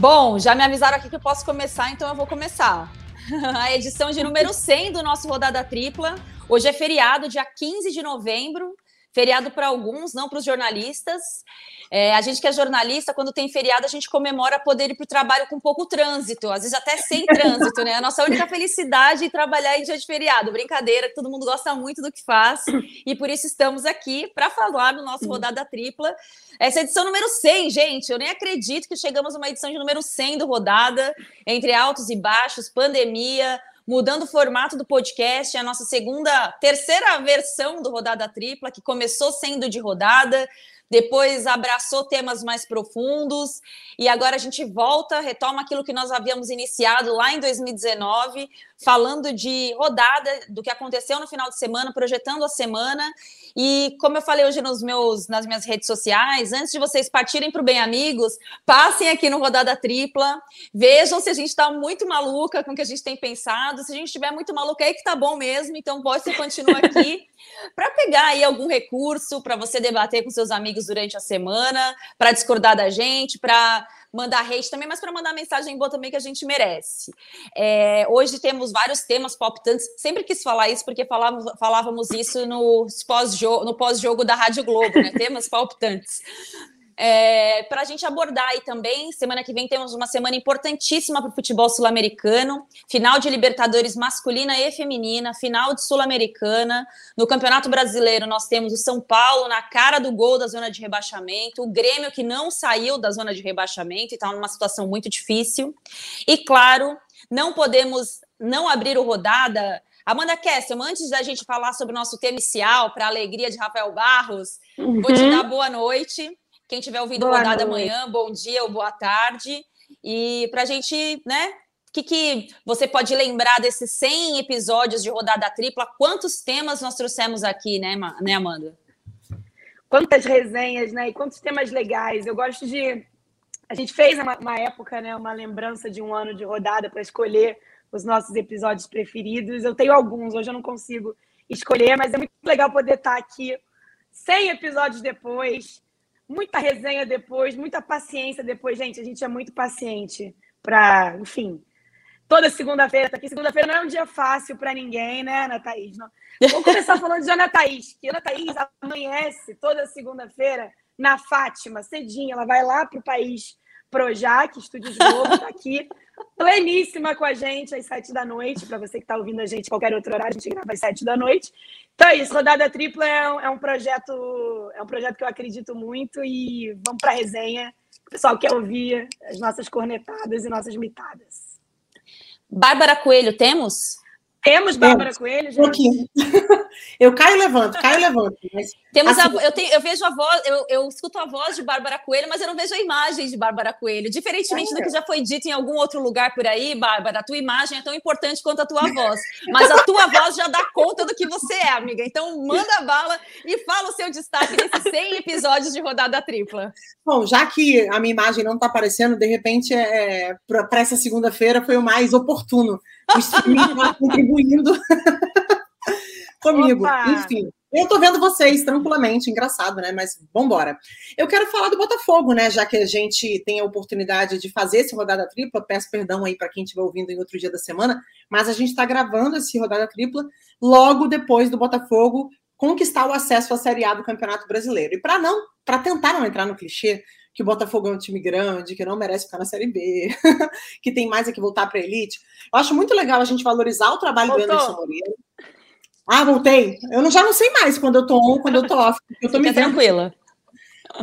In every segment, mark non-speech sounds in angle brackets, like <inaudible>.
Bom, já me avisaram aqui que eu posso começar, então eu vou começar. <laughs> A edição de número 100 do nosso Rodada Tripla. Hoje é feriado, dia 15 de novembro. Feriado para alguns, não para os jornalistas. É, a gente que é jornalista, quando tem feriado, a gente comemora poder ir para o trabalho com pouco trânsito, às vezes até sem <laughs> trânsito, né? A nossa única felicidade é trabalhar em dia de feriado. Brincadeira, todo mundo gosta muito do que faz, e por isso estamos aqui para falar no nosso Rodada Tripla. Essa é edição número 100, gente. Eu nem acredito que chegamos a uma edição de número 100 do Rodada, entre altos e baixos, pandemia, mudando o formato do podcast, é a nossa segunda, terceira versão do Rodada Tripla, que começou sendo de rodada, depois abraçou temas mais profundos e agora a gente volta, retoma aquilo que nós havíamos iniciado lá em 2019, falando de rodada, do que aconteceu no final de semana, projetando a semana. E como eu falei hoje nos meus, nas minhas redes sociais, antes de vocês partirem para o Bem Amigos, passem aqui no Rodada Tripla, vejam se a gente está muito maluca com o que a gente tem pensado. Se a gente estiver muito maluca, aí que tá bom mesmo, então ser continua aqui <laughs> para pegar aí algum recurso para você debater com seus amigos durante a semana, para discordar da gente, para mandar hate também, mas para mandar mensagem boa também que a gente merece. É, hoje temos vários temas palpitantes. Sempre quis falar isso porque falávamos, falávamos isso no pós-jogo pós da Rádio Globo, né? <laughs> temas palpitantes. É, para a gente abordar aí também, semana que vem temos uma semana importantíssima para o futebol sul-americano, final de Libertadores masculina e feminina, final de Sul-Americana. No Campeonato Brasileiro nós temos o São Paulo na cara do gol da zona de rebaixamento, o Grêmio que não saiu da zona de rebaixamento e está numa situação muito difícil. E claro, não podemos não abrir o rodada Amanda Kessel, antes da gente falar sobre o nosso tema inicial, para a alegria de Rafael Barros, uhum. vou te uhum. dar boa noite. Quem estiver ouvindo boa rodada noite. amanhã, bom dia ou boa tarde. E para a gente, né? O que, que você pode lembrar desses 100 episódios de rodada tripla? Quantos temas nós trouxemos aqui, né, né Amanda? Quantas resenhas, né? E quantos temas legais. Eu gosto de. A gente fez uma, uma época, né? Uma lembrança de um ano de rodada para escolher os nossos episódios preferidos. Eu tenho alguns, hoje eu não consigo escolher, mas é muito legal poder estar aqui 100 episódios depois, muita resenha depois, muita paciência depois. Gente, a gente é muito paciente para, enfim. Toda segunda-feira tá aqui. Segunda-feira não é um dia fácil para ninguém, né, Ana Thaís? Não. Vou começar <laughs> falando de Ana Thaís, que Ana Thaís amanhece toda segunda-feira na Fátima, cedinho. Ela vai lá para o país Projac, Estúdios Globo, está aqui, pleníssima com a gente às sete da noite. Para você que está ouvindo a gente qualquer outro horário, a gente grava às sete da noite. Então é isso, Rodada Tripla é um, é um projeto, é um projeto que eu acredito muito e vamos para a resenha. O pessoal quer ouvir as nossas cornetadas e nossas mitadas. Bárbara Coelho, temos? Temos Bárbara Temos. Coelho, gente. Eu caio e levanto, caio e levanto. Mas, Temos assim, a, eu, tenho, eu vejo a voz, eu, eu escuto a voz de Bárbara Coelho, mas eu não vejo a imagem de Bárbara Coelho. Diferentemente é. do que já foi dito em algum outro lugar por aí, Bárbara, a tua imagem é tão importante quanto a tua voz. Mas a tua voz já dá conta do que você é, amiga. Então manda bala e fala o seu destaque nesses 100 episódios de rodada tripla. Bom, já que a minha imagem não está aparecendo, de repente, é, para essa segunda-feira foi o mais oportuno o streaming está contribuindo <laughs> comigo. Opa! Enfim, eu estou vendo vocês tranquilamente, engraçado, né? Mas vambora. Eu quero falar do Botafogo, né? Já que a gente tem a oportunidade de fazer esse rodada tripla. Peço perdão aí para quem estiver ouvindo em outro dia da semana, mas a gente está gravando esse rodada tripla logo depois do Botafogo conquistar o acesso à Série A do Campeonato Brasileiro. E para não, para tentar não entrar no clichê, que o Botafogo é um time grande, que não merece ficar na Série B, <laughs> que tem mais é que voltar para a elite. Eu acho muito legal a gente valorizar o trabalho Voltou. do Anderson Moreira. Ah, voltei. Eu não, já não sei mais quando eu tô on, quando eu tô off. Eu tô me tranquila.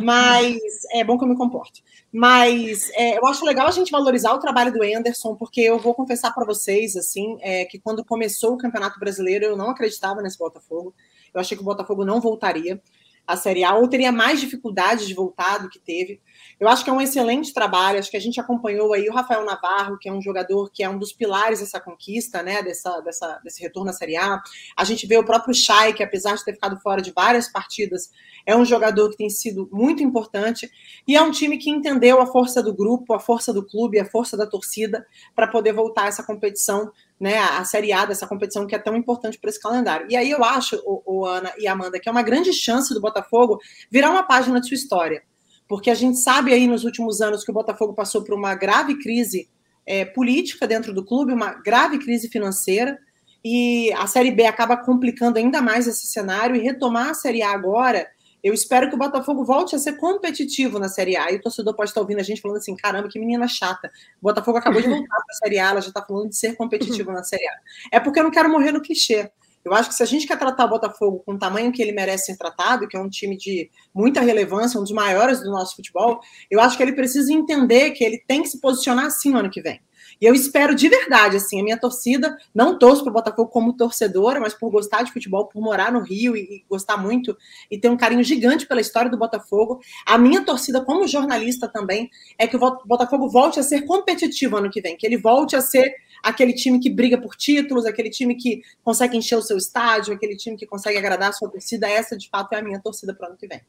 Mas é bom que eu me comporte. Mas é, eu acho legal a gente valorizar o trabalho do Anderson, porque eu vou confessar para vocês assim é, que quando começou o Campeonato Brasileiro eu não acreditava nesse Botafogo. Eu achei que o Botafogo não voltaria à Série A, ou teria mais dificuldade de voltar do que teve. Eu acho que é um excelente trabalho, acho que a gente acompanhou aí o Rafael Navarro, que é um jogador que é um dos pilares dessa conquista, né, dessa, dessa, desse retorno à Série A. A gente vê o próprio Chay, que apesar de ter ficado fora de várias partidas, é um jogador que tem sido muito importante, e é um time que entendeu a força do grupo, a força do clube, a força da torcida, para poder voltar a essa competição né, a Série A dessa competição que é tão importante para esse calendário. E aí eu acho, o, o, Ana e Amanda, que é uma grande chance do Botafogo virar uma página de sua história. Porque a gente sabe aí nos últimos anos que o Botafogo passou por uma grave crise é, política dentro do clube, uma grave crise financeira, e a Série B acaba complicando ainda mais esse cenário, e retomar a Série A agora, eu espero que o Botafogo volte a ser competitivo na Série A, e o torcedor pode estar ouvindo a gente falando assim, caramba, que menina chata, o Botafogo acabou de voltar para a Série A, ela já está falando de ser competitivo <laughs> na Série A. É porque eu não quero morrer no clichê, eu acho que se a gente quer tratar o Botafogo com o tamanho que ele merece ser tratado, que é um time de muita relevância, um dos maiores do nosso futebol, eu acho que ele precisa entender que ele tem que se posicionar assim no ano que vem. E eu espero de verdade, assim, a minha torcida, não torço para o Botafogo como torcedora, mas por gostar de futebol, por morar no Rio e, e, gostar muito e ter um carinho gigante pela história do Botafogo. A minha torcida, como jornalista também, é que o Botafogo volte a ser competitivo ano que vem, que ele volte a ser aquele time que briga por títulos, aquele time que consegue encher o seu estádio, aquele time que consegue agradar a sua torcida. Essa, de fato, é a minha torcida para o ano que vem.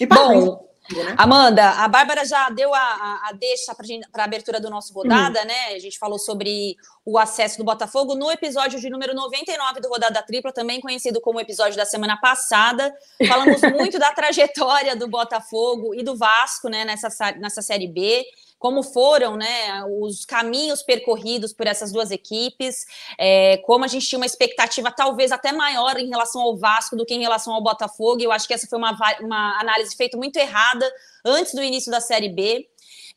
E Bom, né? Amanda, a Bárbara já deu a, a, a deixa para a abertura do nosso rodada, uhum. né? A gente falou sobre o acesso do Botafogo no episódio de número 99 do Rodada Tripla, também conhecido como episódio da semana passada. Falamos muito da trajetória do Botafogo e do Vasco, né, nessa, nessa Série B como foram né, os caminhos percorridos por essas duas equipes, é, como a gente tinha uma expectativa talvez até maior em relação ao Vasco do que em relação ao Botafogo. Eu acho que essa foi uma, uma análise feita muito errada antes do início da Série B.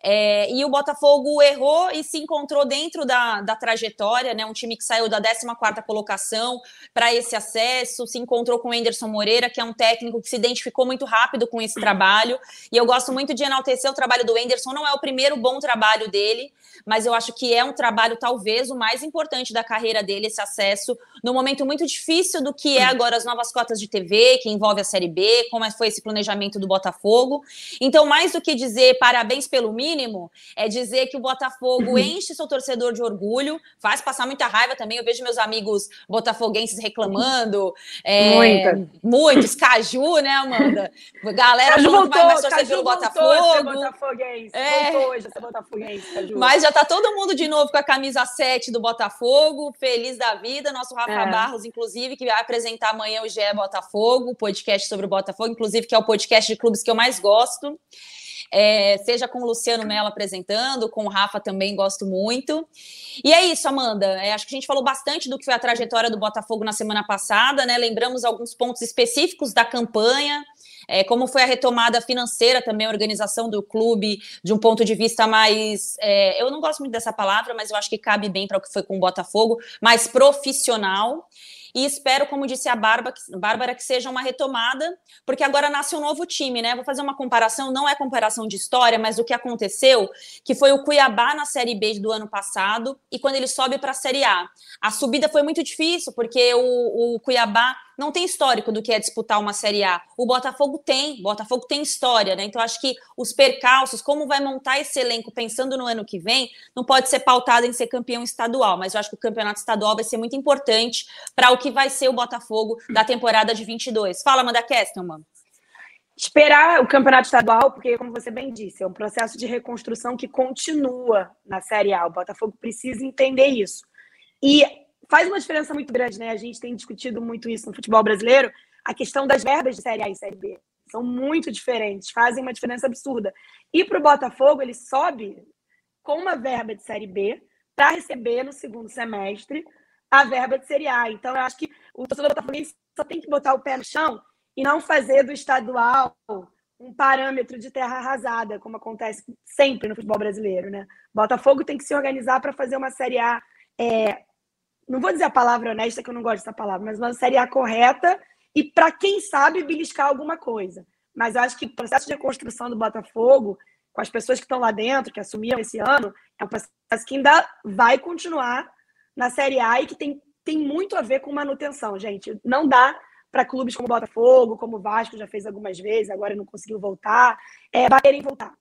É, e o Botafogo errou e se encontrou dentro da, da trajetória, né? Um time que saiu da 14 colocação para esse acesso, se encontrou com o Anderson Moreira, que é um técnico que se identificou muito rápido com esse trabalho. E eu gosto muito de enaltecer o trabalho do Anderson. Não é o primeiro bom trabalho dele, mas eu acho que é um trabalho, talvez, o mais importante da carreira dele, esse acesso, no momento muito difícil do que é agora as novas cotas de TV, que envolve a Série B, como foi esse planejamento do Botafogo. Então, mais do que dizer parabéns pelo mínimo é dizer que o Botafogo uhum. enche seu torcedor de orgulho, faz passar muita raiva também. Eu vejo meus amigos botafoguenses reclamando. É, muitos, Caju, né, Amanda? Galera Caju voltou, vai mais torcer pelo Botafogo. Botafoguense. É. Voltou hoje a Botafoguense, Caju. Mas já tá todo mundo de novo com a camisa 7 do Botafogo, feliz da vida. Nosso Rafa é. Barros, inclusive, que vai apresentar amanhã o GE Botafogo, podcast sobre o Botafogo, inclusive, que é o podcast de clubes que eu mais gosto é, seja com o Luciano Mello apresentando, com o Rafa também gosto muito. E é isso, Amanda. É, acho que a gente falou bastante do que foi a trajetória do Botafogo na semana passada, né? Lembramos alguns pontos específicos da campanha. É, como foi a retomada financeira também, a organização do clube, de um ponto de vista mais. É, eu não gosto muito dessa palavra, mas eu acho que cabe bem para o que foi com o Botafogo, mais profissional e espero, como disse a Bárbara, que seja uma retomada, porque agora nasce um novo time, né? Vou fazer uma comparação, não é comparação de história, mas o que aconteceu, que foi o Cuiabá na Série B do ano passado e quando ele sobe para a Série A. A subida foi muito difícil, porque o, o Cuiabá não tem histórico do que é disputar uma Série A. O Botafogo tem, Botafogo tem história, né? Então acho que os percalços, como vai montar esse elenco pensando no ano que vem, não pode ser pautado em ser campeão estadual, mas eu acho que o campeonato estadual vai ser muito importante para o que vai ser o Botafogo da temporada de 22. Fala, Amanda Kestelman. Esperar o campeonato estadual, porque, como você bem disse, é um processo de reconstrução que continua na Série A. O Botafogo precisa entender isso. E faz uma diferença muito grande, né? A gente tem discutido muito isso no futebol brasileiro, a questão das verbas de Série A e Série B. São muito diferentes, fazem uma diferença absurda. E para o Botafogo, ele sobe com uma verba de Série B para receber no segundo semestre a verba de Série A. Então, eu acho que o torcedor botafoguense só tem que botar o pé no chão e não fazer do estadual um parâmetro de terra arrasada, como acontece sempre no futebol brasileiro, né? Botafogo tem que se organizar para fazer uma Série A é, não vou dizer a palavra honesta, que eu não gosto dessa palavra, mas uma Série A correta e para quem sabe beliscar alguma coisa. Mas eu acho que o processo de reconstrução do Botafogo, com as pessoas que estão lá dentro, que assumiram esse ano, é um processo que ainda vai continuar na Série A e que tem, tem muito a ver com manutenção, gente. Não dá para clubes como Botafogo, como o Vasco já fez algumas vezes, agora não conseguiu voltar, é, baterem voltar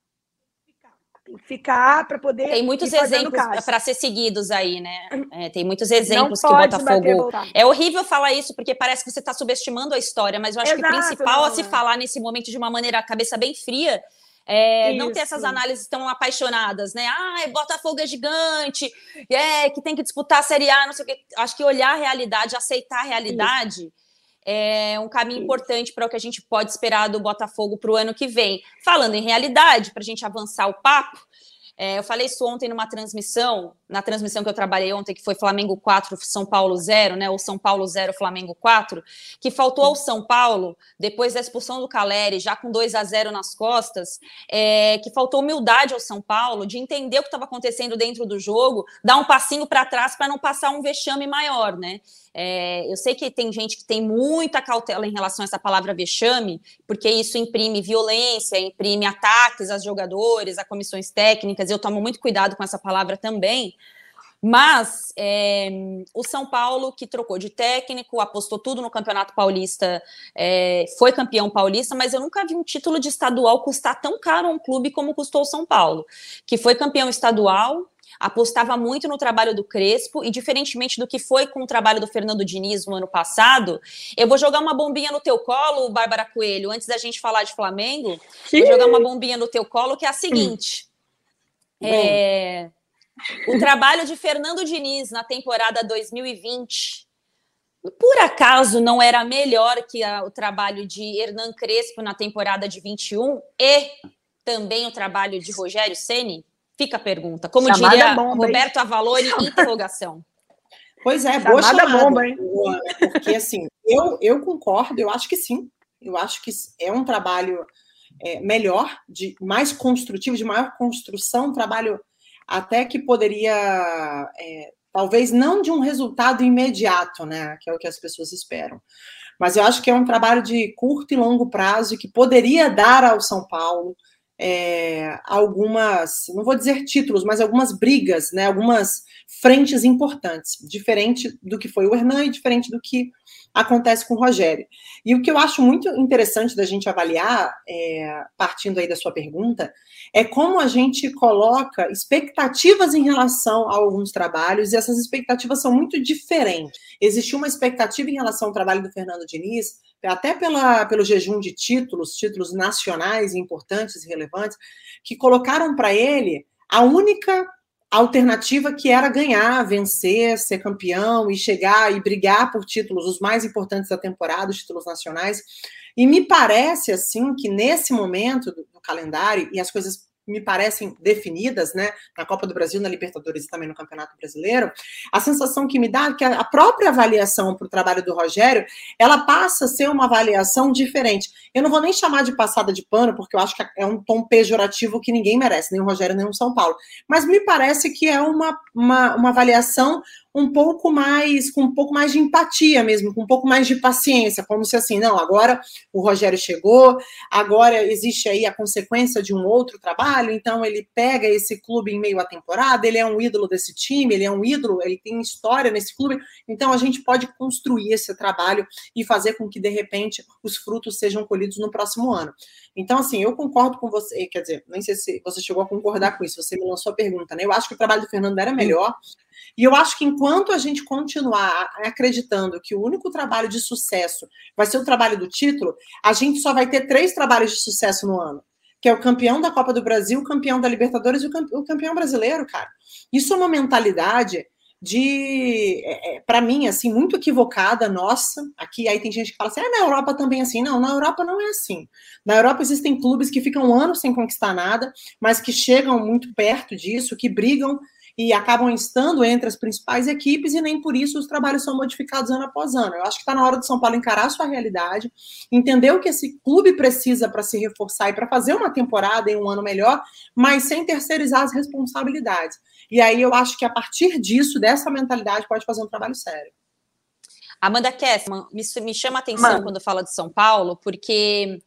ficar para poder. Tem muitos exemplos para ser seguidos aí, né? É, tem muitos exemplos que o Botafogo. É horrível falar isso, porque parece que você está subestimando a história, mas eu acho Exato, que o principal não, a se falar nesse momento de uma maneira, cabeça bem fria. É, não ter essas análises tão apaixonadas, né? Ah, Botafogo é gigante, é que tem que disputar a Série A, não sei o quê. Acho que olhar a realidade, aceitar a realidade. Isso é um caminho importante para o que a gente pode esperar do Botafogo para o ano que vem. Falando em realidade, para a gente avançar o papo, é, eu falei isso ontem numa transmissão, na transmissão que eu trabalhei ontem, que foi Flamengo 4, São Paulo 0, né? Ou São Paulo 0, Flamengo 4, que faltou ao São Paulo, depois da expulsão do Caleri, já com 2 a 0 nas costas, é, que faltou humildade ao São Paulo de entender o que estava acontecendo dentro do jogo, dar um passinho para trás para não passar um vexame maior, né? É, eu sei que tem gente que tem muita cautela em relação a essa palavra vexame, porque isso imprime violência, imprime ataques aos jogadores, a comissões técnicas. Eu tomo muito cuidado com essa palavra também. Mas é, o São Paulo, que trocou de técnico, apostou tudo no Campeonato Paulista, é, foi campeão paulista, mas eu nunca vi um título de estadual custar tão caro a um clube como custou o São Paulo, que foi campeão estadual, apostava muito no trabalho do Crespo e, diferentemente do que foi com o trabalho do Fernando Diniz no ano passado, eu vou jogar uma bombinha no teu colo, Bárbara Coelho, antes da gente falar de Flamengo, vou jogar uma bombinha no teu colo, que é a seguinte. É, o trabalho de Fernando Diniz na temporada 2020 por acaso não era melhor que a, o trabalho de Hernan Crespo na temporada de 21 e também o trabalho de Rogério Ceni? Fica a pergunta. Como chamada diria bomba, Roberto hein? Avalori, interrogação. Pois é, boa chamada, chamada bomba, hein? Porque assim, eu, eu concordo, eu acho que sim. Eu acho que é um trabalho é, melhor, de mais construtivo, de maior construção, um trabalho até que poderia, é, talvez não de um resultado imediato, né? Que é o que as pessoas esperam. Mas eu acho que é um trabalho de curto e longo prazo que poderia dar ao São Paulo é, algumas, não vou dizer títulos, mas algumas brigas, né, algumas frentes importantes, diferente do que foi o Hernan e diferente do que acontece com o Rogério. E o que eu acho muito interessante da gente avaliar, é, partindo aí da sua pergunta, é como a gente coloca expectativas em relação a alguns trabalhos, e essas expectativas são muito diferentes. Existiu uma expectativa em relação ao trabalho do Fernando Diniz, até pela, pelo jejum de títulos, títulos nacionais importantes e relevantes, que colocaram para ele a única alternativa que era ganhar, vencer, ser campeão e chegar e brigar por títulos, os mais importantes da temporada, os títulos nacionais. E me parece assim que nesse momento do, do calendário e as coisas me parecem definidas, né, na Copa do Brasil, na Libertadores e também no Campeonato Brasileiro, a sensação que me dá é que a própria avaliação para o trabalho do Rogério, ela passa a ser uma avaliação diferente. Eu não vou nem chamar de passada de pano, porque eu acho que é um tom pejorativo que ninguém merece, nem o Rogério, nem o São Paulo. Mas me parece que é uma, uma, uma avaliação um pouco mais, com um pouco mais de empatia mesmo, com um pouco mais de paciência, como se assim, não, agora o Rogério chegou, agora existe aí a consequência de um outro trabalho, então ele pega esse clube em meio à temporada, ele é um ídolo desse time, ele é um ídolo, ele tem história nesse clube, então a gente pode construir esse trabalho e fazer com que, de repente, os frutos sejam colhidos no próximo ano. Então, assim, eu concordo com você, quer dizer, nem sei se você chegou a concordar com isso, você me lançou a pergunta, né? Eu acho que o trabalho do Fernando era melhor, e eu acho que enquanto a gente continuar acreditando que o único trabalho de sucesso vai ser o trabalho do título, a gente só vai ter três trabalhos de sucesso no ano. Que é o campeão da Copa do Brasil, o campeão da Libertadores e o campeão brasileiro, cara. Isso é uma mentalidade de, é, é para mim, assim, muito equivocada, nossa. Aqui, aí tem gente que fala assim, ah, na Europa também é assim. Não, na Europa não é assim. Na Europa existem clubes que ficam anos sem conquistar nada, mas que chegam muito perto disso, que brigam e acabam estando entre as principais equipes e nem por isso os trabalhos são modificados ano após ano. Eu acho que está na hora do São Paulo encarar a sua realidade, entender o que esse clube precisa para se reforçar e para fazer uma temporada em um ano melhor, mas sem terceirizar as responsabilidades. E aí eu acho que a partir disso, dessa mentalidade, pode fazer um trabalho sério. Amanda Kessman, me, me chama a atenção Mano. quando fala de São Paulo, porque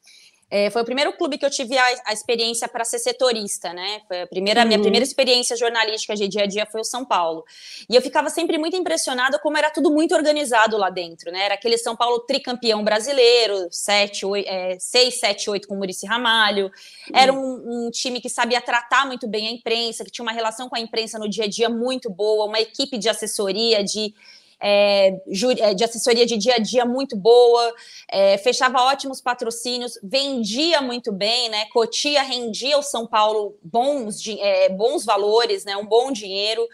é, foi o primeiro clube que eu tive a, a experiência para ser setorista, né? Foi a primeira, uhum. minha primeira experiência jornalística de dia a dia foi o São Paulo. E eu ficava sempre muito impressionada como era tudo muito organizado lá dentro, né? Era aquele São Paulo tricampeão brasileiro, 7, 8, é, 6, 7, 8 com Murici Ramalho. Uhum. Era um, um time que sabia tratar muito bem a imprensa, que tinha uma relação com a imprensa no dia a dia muito boa, uma equipe de assessoria, de é, é, de assessoria de dia a dia muito boa, é, fechava ótimos patrocínios, vendia muito bem, né? Cotia rendia ao São Paulo bons, é, bons valores, né? Um bom dinheiro.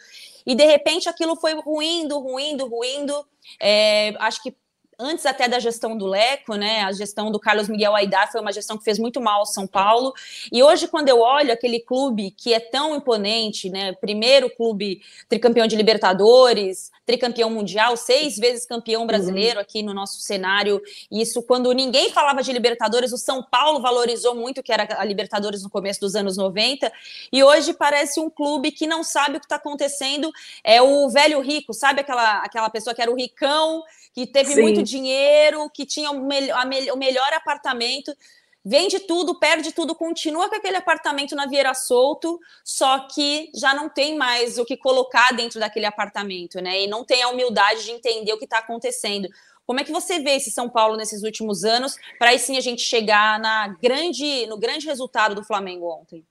E de repente aquilo foi ruindo, ruindo, ruindo. É, acho que antes até da gestão do Leco, né? A gestão do Carlos Miguel Aidar foi uma gestão que fez muito mal ao São Paulo. E hoje, quando eu olho aquele clube que é tão imponente, né? Primeiro clube tricampeão de Libertadores, tricampeão mundial, seis vezes campeão brasileiro uhum. aqui no nosso cenário. Isso quando ninguém falava de Libertadores, o São Paulo valorizou muito que era a Libertadores no começo dos anos 90. E hoje parece um clube que não sabe o que está acontecendo. É o velho rico, sabe aquela, aquela pessoa que era o ricão, que teve Sim. muito dinheiro, que tinha o, me o melhor apartamento vende tudo, perde tudo, continua com aquele apartamento na Vieira Solto, só que já não tem mais o que colocar dentro daquele apartamento, né? E não tem a humildade de entender o que está acontecendo. Como é que você vê esse São Paulo nesses últimos anos, para aí sim a gente chegar na grande, no grande resultado do Flamengo ontem?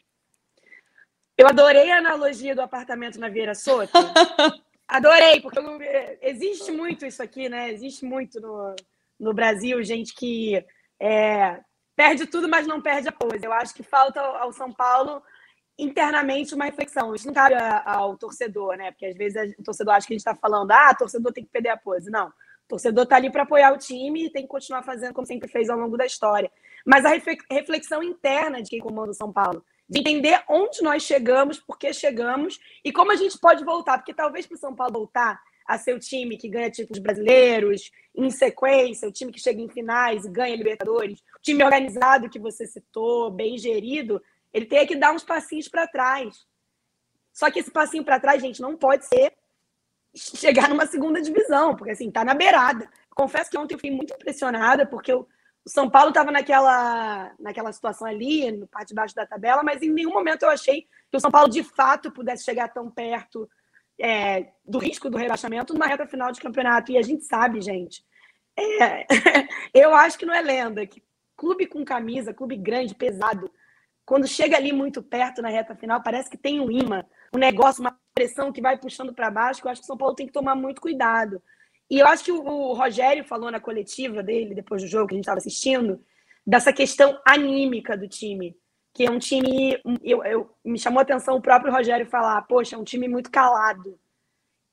Eu adorei a analogia do apartamento na Vieira Soto. <laughs> adorei, porque existe muito isso aqui, né? Existe muito no, no Brasil, gente que é, perde tudo, mas não perde a coisa. Eu acho que falta ao São Paulo internamente uma reflexão. Isso não cabe ao torcedor, né? Porque às vezes o torcedor acha que a gente está falando, ah, torcedor tem que perder a pose. Não. O torcedor está ali para apoiar o time e tem que continuar fazendo como sempre fez ao longo da história. Mas a reflexão interna de quem comanda o São Paulo, de entender onde nós chegamos, por que chegamos e como a gente pode voltar. Porque talvez para o São Paulo voltar a ser o time que ganha títulos brasileiros em sequência, o time que chega em finais e ganha Libertadores, o time organizado que você citou, bem gerido, ele tem que dar uns passinhos para trás. Só que esse passinho para trás, gente, não pode ser chegar numa segunda divisão, porque assim, tá na beirada. Confesso que ontem eu fiquei muito impressionada, porque o São Paulo estava naquela, naquela situação ali, no parte de baixo da tabela, mas em nenhum momento eu achei que o São Paulo de fato pudesse chegar tão perto é, do risco do rebaixamento numa reta final de campeonato. E a gente sabe, gente, é, <laughs> eu acho que não é lenda, que clube com camisa, clube grande, pesado, quando chega ali muito perto na reta final, parece que tem um imã, um negócio, uma pressão que vai puxando para baixo, que eu acho que o São Paulo tem que tomar muito cuidado. E eu acho que o, Rogério falou na coletiva dele, depois do jogo que a gente estava assistindo, dessa questão anímica do time que é um time. Eu, eu, me chamou a atenção o próprio Rogério falar: poxa, é um time muito calado.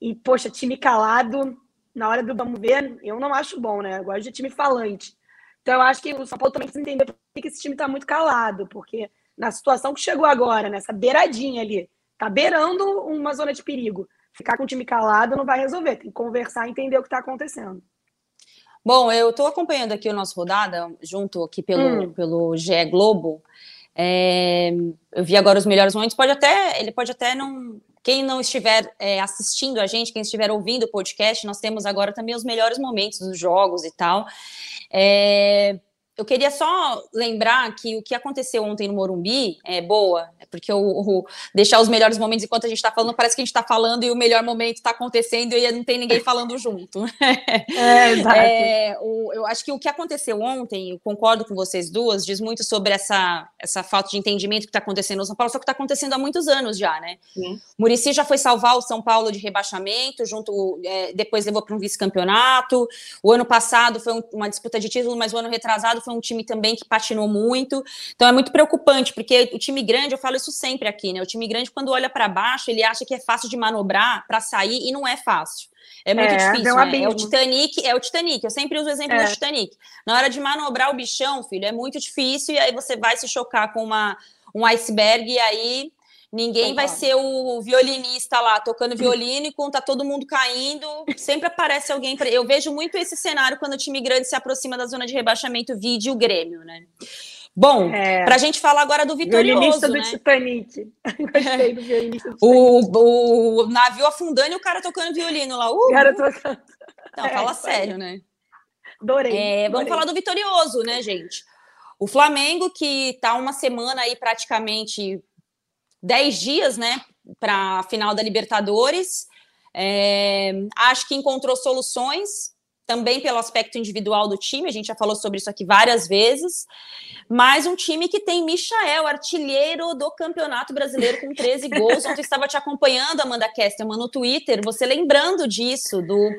E, poxa, time calado, na hora do vamos ver, eu não acho bom, né? Eu gosto de time falante. Então, eu acho que o São Paulo também precisa entender por que esse time está muito calado, porque na situação que chegou agora, nessa beiradinha ali, tá beirando uma zona de perigo. Ficar com o time calado não vai resolver, tem que conversar e entender o que está acontecendo. Bom, eu estou acompanhando aqui o nosso rodada, junto aqui pelo, hum. pelo GE Globo. É, eu vi agora os melhores momentos. Pode até, ele pode até não. Quem não estiver é, assistindo a gente, quem estiver ouvindo o podcast, nós temos agora também os melhores momentos dos jogos e tal. É, eu queria só lembrar que o que aconteceu ontem no Morumbi é boa, é porque o, o deixar os melhores momentos enquanto a gente está falando, parece que a gente está falando e o melhor momento está acontecendo e não tem ninguém falando <laughs> junto. É, exato. É, o, eu acho que o que aconteceu ontem, eu concordo com vocês duas, diz muito sobre essa, essa falta de entendimento que está acontecendo no São Paulo, só que está acontecendo há muitos anos já, né? Sim. Murici já foi salvar o São Paulo de rebaixamento, junto é, depois levou para um vice-campeonato. O ano passado foi um, uma disputa de título, mas o ano retrasado foi um time também que patinou muito. Então é muito preocupante, porque o time grande, eu falo isso sempre aqui, né? O time grande, quando olha para baixo, ele acha que é fácil de manobrar para sair e não é fácil. É muito é, difícil, né? É o Titanic, é o Titanic. Eu sempre uso o exemplo é. do Titanic. Na hora de manobrar o bichão, filho, é muito difícil, e aí você vai se chocar com uma, um iceberg, e aí Ninguém vai ser o violinista lá tocando <laughs> violino e quando tá todo mundo caindo, sempre aparece alguém. Pra... Eu vejo muito esse cenário quando o time grande se aproxima da zona de rebaixamento, vídeo o Grêmio, né? Bom, é. para a gente falar agora do vitorioso, violinista né? do Titanic. <laughs> Gostei do violinista do <laughs> Titanic. O, o navio afundando e o cara tocando violino lá. Uh, cara tocando. Não, é, fala sério, né? Adorei, é, Vamos falar do vitorioso, né, gente? O Flamengo, que tá uma semana aí praticamente 10 dias, né, para a final da Libertadores. É, acho que encontrou soluções também pelo aspecto individual do time, a gente já falou sobre isso aqui várias vezes, mas um time que tem Michael, artilheiro do Campeonato Brasileiro com 13 gols. Ontem estava te acompanhando, Amanda Kesterman, no Twitter, você lembrando disso, do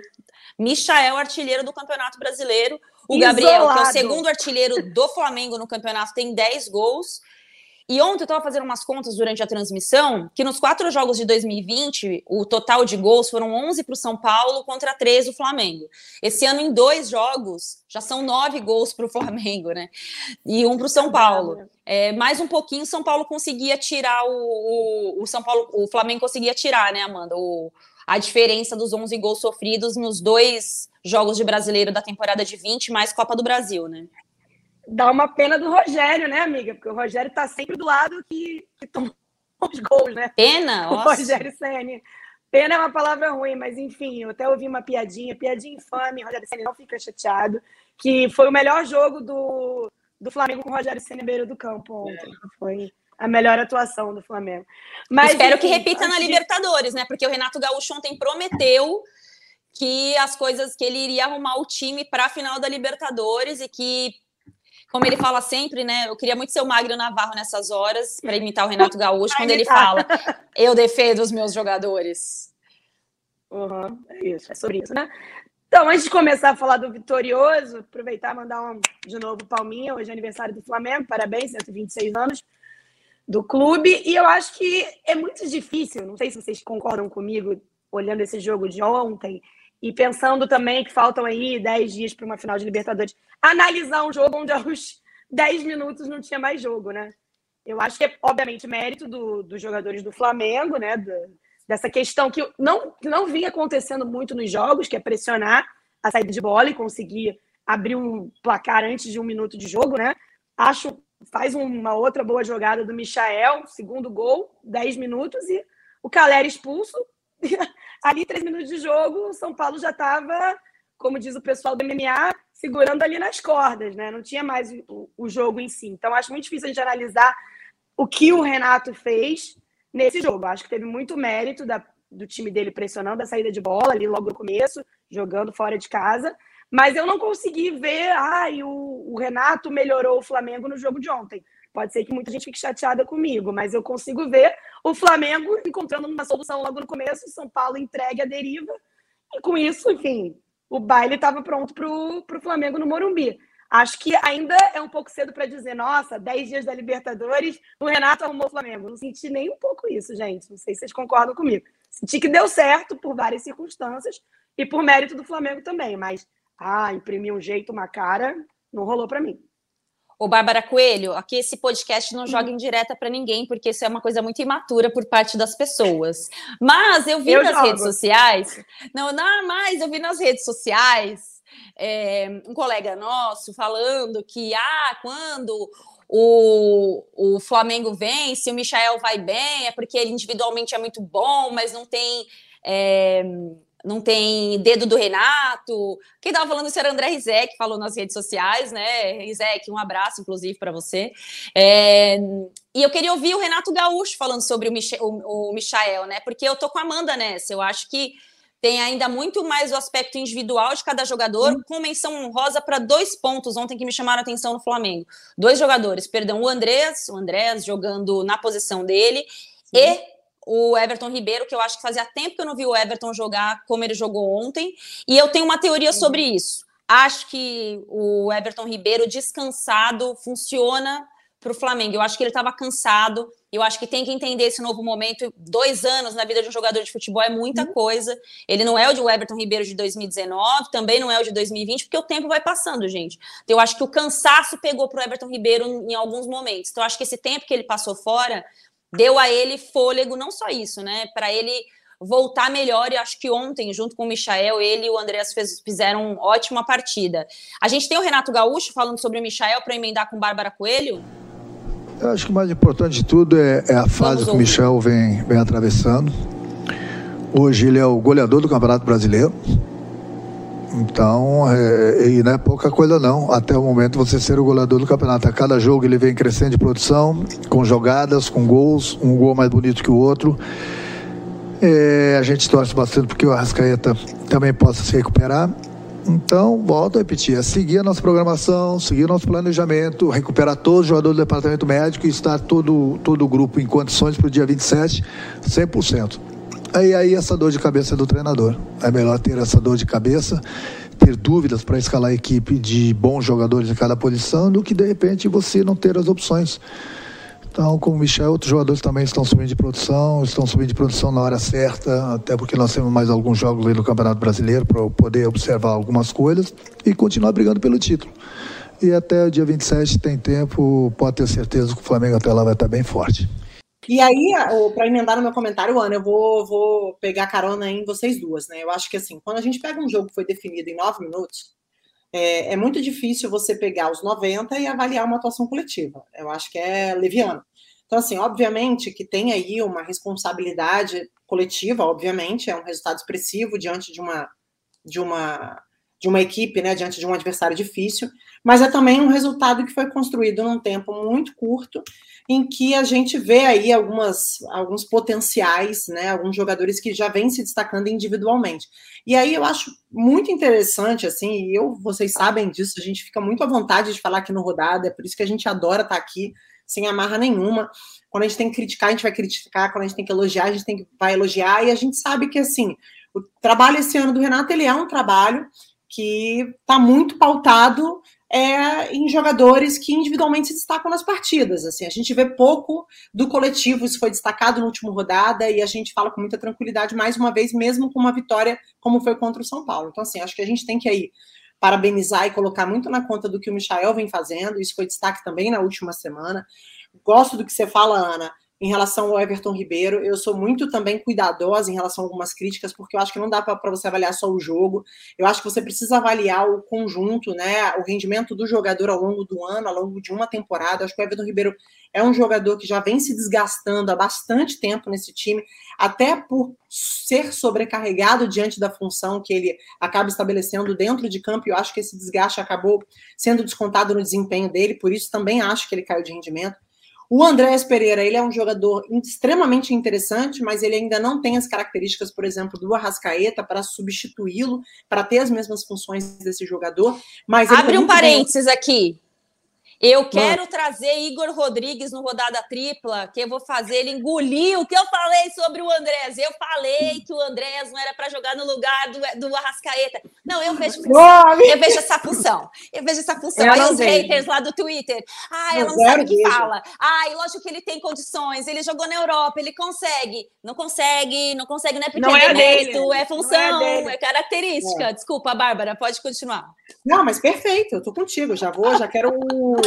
Michael, artilheiro do Campeonato Brasileiro. O Isolado. Gabriel, que é o segundo artilheiro do Flamengo no campeonato, tem 10 gols. E ontem eu estava fazendo umas contas durante a transmissão, que nos quatro jogos de 2020, o total de gols foram 11 para o São Paulo contra 3 do Flamengo. Esse ano, em dois jogos, já são nove gols para o Flamengo, né? E um para o São Paulo. É, mais um pouquinho, São Paulo conseguia tirar o, o, o, São Paulo, o Flamengo conseguia tirar, né, Amanda? O, a diferença dos 11 gols sofridos nos dois jogos de brasileiro da temporada de 20, mais Copa do Brasil, né? Dá uma pena do Rogério, né, amiga? Porque o Rogério tá sempre do lado que, que tomou os gols, né? Pena? O Rogério Senni. Pena é uma palavra ruim, mas enfim, eu até ouvi uma piadinha, piadinha infame, Rogério Senni não fica chateado, que foi o melhor jogo do, do Flamengo com o Rogério Senni beira do campo ontem. Foi a melhor atuação do Flamengo. Mas, Espero enfim, que repita na Libertadores, né? Porque o Renato Gaúcho ontem prometeu que as coisas que ele iria arrumar o time para a final da Libertadores e que como ele fala sempre, né? Eu queria muito ser o Magro Navarro nessas horas, para imitar o Renato Gaúcho, quando ele fala: eu defendo os meus jogadores. Uhum, é isso, é sobre isso, né? Então, antes de começar a falar do vitorioso, aproveitar e mandar um, de novo palminha. Hoje é aniversário do Flamengo, parabéns, 126 anos do clube. E eu acho que é muito difícil, não sei se vocês concordam comigo, olhando esse jogo de ontem, e pensando também que faltam aí 10 dias para uma final de Libertadores, analisar um jogo onde aos <laughs> 10 minutos não tinha mais jogo, né? Eu acho que é, obviamente, mérito do, dos jogadores do Flamengo, né? Do, dessa questão que não, não vinha acontecendo muito nos jogos, que é pressionar a saída de bola e conseguir abrir um placar antes de um minuto de jogo, né? Acho faz uma outra boa jogada do Michael, segundo gol, 10 minutos, e o Calera expulso, <laughs> ali, três minutos de jogo, o São Paulo já estava, como diz o pessoal do MMA, segurando ali nas cordas, né? Não tinha mais o, o jogo em si. Então, acho muito difícil de analisar o que o Renato fez nesse jogo. Acho que teve muito mérito da, do time dele pressionando a saída de bola ali logo no começo, jogando fora de casa. Mas eu não consegui ver, ai, o, o Renato melhorou o Flamengo no jogo de ontem. Pode ser que muita gente fique chateada comigo, mas eu consigo ver o Flamengo encontrando uma solução logo no começo, São Paulo entregue a deriva, e com isso, enfim, o baile estava pronto para o Flamengo no Morumbi. Acho que ainda é um pouco cedo para dizer, nossa, 10 dias da Libertadores, o Renato arrumou o Flamengo. Não senti nem um pouco isso, gente. Não sei se vocês concordam comigo. Senti que deu certo por várias circunstâncias e por mérito do Flamengo também, mas, ah, imprimir um jeito, uma cara, não rolou para mim. Ô, Bárbara Coelho, aqui esse podcast não joga em direta para ninguém, porque isso é uma coisa muito imatura por parte das pessoas. Mas eu vi eu nas jogo. redes sociais, não, não, mas eu vi nas redes sociais é, um colega nosso falando que, ah, quando o, o Flamengo vence, o Michael vai bem, é porque ele individualmente é muito bom, mas não tem. É, não tem dedo do Renato. Quem estava falando isso era André Rizek, falou nas redes sociais, né? Rizek, um abraço, inclusive, para você. É... E eu queria ouvir o Renato Gaúcho falando sobre o, Michel, o, o Michael, né? Porque eu tô com a Amanda nessa. Eu acho que tem ainda muito mais o aspecto individual de cada jogador, hum. com menção honrosa para dois pontos ontem que me chamaram a atenção no Flamengo. Dois jogadores, perdão, o Andrés, o Andrés jogando na posição dele, Sim. e o Everton Ribeiro, que eu acho que fazia tempo que eu não vi o Everton jogar como ele jogou ontem, e eu tenho uma teoria uhum. sobre isso. Acho que o Everton Ribeiro descansado funciona para o Flamengo. Eu acho que ele estava cansado. Eu acho que tem que entender esse novo momento. Dois anos na vida de um jogador de futebol é muita uhum. coisa. Ele não é o de Everton Ribeiro de 2019, também não é o de 2020, porque o tempo vai passando, gente. Então, eu acho que o cansaço pegou para o Everton Ribeiro em alguns momentos. Então, eu acho que esse tempo que ele passou fora deu a ele fôlego, não só isso, né? Para ele voltar melhor. E acho que ontem, junto com o Michael, ele e o Andreas fez, fizeram uma ótima partida. A gente tem o Renato Gaúcho falando sobre o Michael para emendar com Bárbara Coelho. Eu acho que o mais importante de tudo é, é a fase que o Michel vem, vem atravessando. Hoje ele é o goleador do Campeonato Brasileiro. Então, é, e não é pouca coisa não, até o momento você ser o goleador do campeonato. A cada jogo ele vem crescendo de produção, com jogadas, com gols, um gol mais bonito que o outro. É, a gente torce bastante porque o Arrascaeta também possa se recuperar. Então, volto a repetir, é seguir a nossa programação, seguir o nosso planejamento, recuperar todos os jogadores do departamento médico e estar todo, todo o grupo em condições para o dia 27, 100%. Aí, aí essa dor de cabeça é do treinador. É melhor ter essa dor de cabeça, ter dúvidas para escalar a equipe de bons jogadores em cada posição, do que de repente você não ter as opções. Então, como o Michel, outros jogadores também estão subindo de produção, estão subindo de produção na hora certa, até porque nós temos mais alguns jogos aí no Campeonato Brasileiro para poder observar algumas coisas e continuar brigando pelo título. E até o dia 27 tem tempo, pode ter certeza que o Flamengo até lá vai estar bem forte. E aí, para emendar no meu comentário, Ana, eu vou, vou pegar carona em vocês duas, né? Eu acho que assim, quando a gente pega um jogo que foi definido em nove minutos, é, é, muito difícil você pegar os 90 e avaliar uma atuação coletiva. Eu acho que é leviano. Então, assim, obviamente que tem aí uma responsabilidade coletiva, obviamente, é um resultado expressivo diante de uma, de uma, de uma equipe, né, diante de um adversário difícil, mas é também um resultado que foi construído num tempo muito curto em que a gente vê aí algumas, alguns potenciais, né, alguns jogadores que já vêm se destacando individualmente. E aí eu acho muito interessante, assim, e eu, vocês sabem disso, a gente fica muito à vontade de falar aqui no Rodada, é por isso que a gente adora estar aqui, sem amarra nenhuma. Quando a gente tem que criticar, a gente vai criticar, quando a gente tem que elogiar, a gente tem que, vai elogiar, e a gente sabe que, assim, o trabalho esse ano do Renato, ele é um trabalho que está muito pautado é, em jogadores que individualmente se destacam nas partidas. Assim, a gente vê pouco do coletivo, isso foi destacado no último rodada e a gente fala com muita tranquilidade mais uma vez, mesmo com uma vitória como foi contra o São Paulo. Então, assim, acho que a gente tem que aí parabenizar e colocar muito na conta do que o Michael vem fazendo. Isso foi destaque também na última semana. Gosto do que você fala, Ana, em relação ao Everton Ribeiro. Eu sou muito também cuidadosa em relação a algumas críticas, porque eu acho que não dá para você avaliar só o jogo. Eu acho que você precisa avaliar o conjunto, né? O rendimento do jogador ao longo do ano, ao longo de uma temporada. Eu acho que o Everton Ribeiro é um jogador que já vem se desgastando há bastante tempo nesse time, até por ser sobrecarregado diante da função que ele acaba estabelecendo dentro de campo. Eu acho que esse desgaste acabou sendo descontado no desempenho dele, por isso também acho que ele caiu de rendimento. O Andrés Pereira, ele é um jogador extremamente interessante, mas ele ainda não tem as características, por exemplo, do Arrascaeta para substituí-lo, para ter as mesmas funções desse jogador. Mas Abre um parênteses bem... aqui. Eu quero Mano. trazer Igor Rodrigues no rodada tripla, que eu vou fazer ele engolir o que eu falei sobre o Andrés. Eu falei que o Andrés não era para jogar no lugar do, do Arrascaeta. Não, eu vejo. Eu vejo essa função. Eu vejo essa função. Aí os vejo. haters lá do Twitter. Ah, ela não sabe o que vejo. fala. Ah, e lógico que ele tem condições. Ele jogou na Europa, ele consegue. Não consegue, não consegue, não é porque não é, é mérito, é função, é, é, característica. É. Desculpa, Bárbara, pode continuar. Não, mas perfeito, eu tô contigo. Já vou, já quero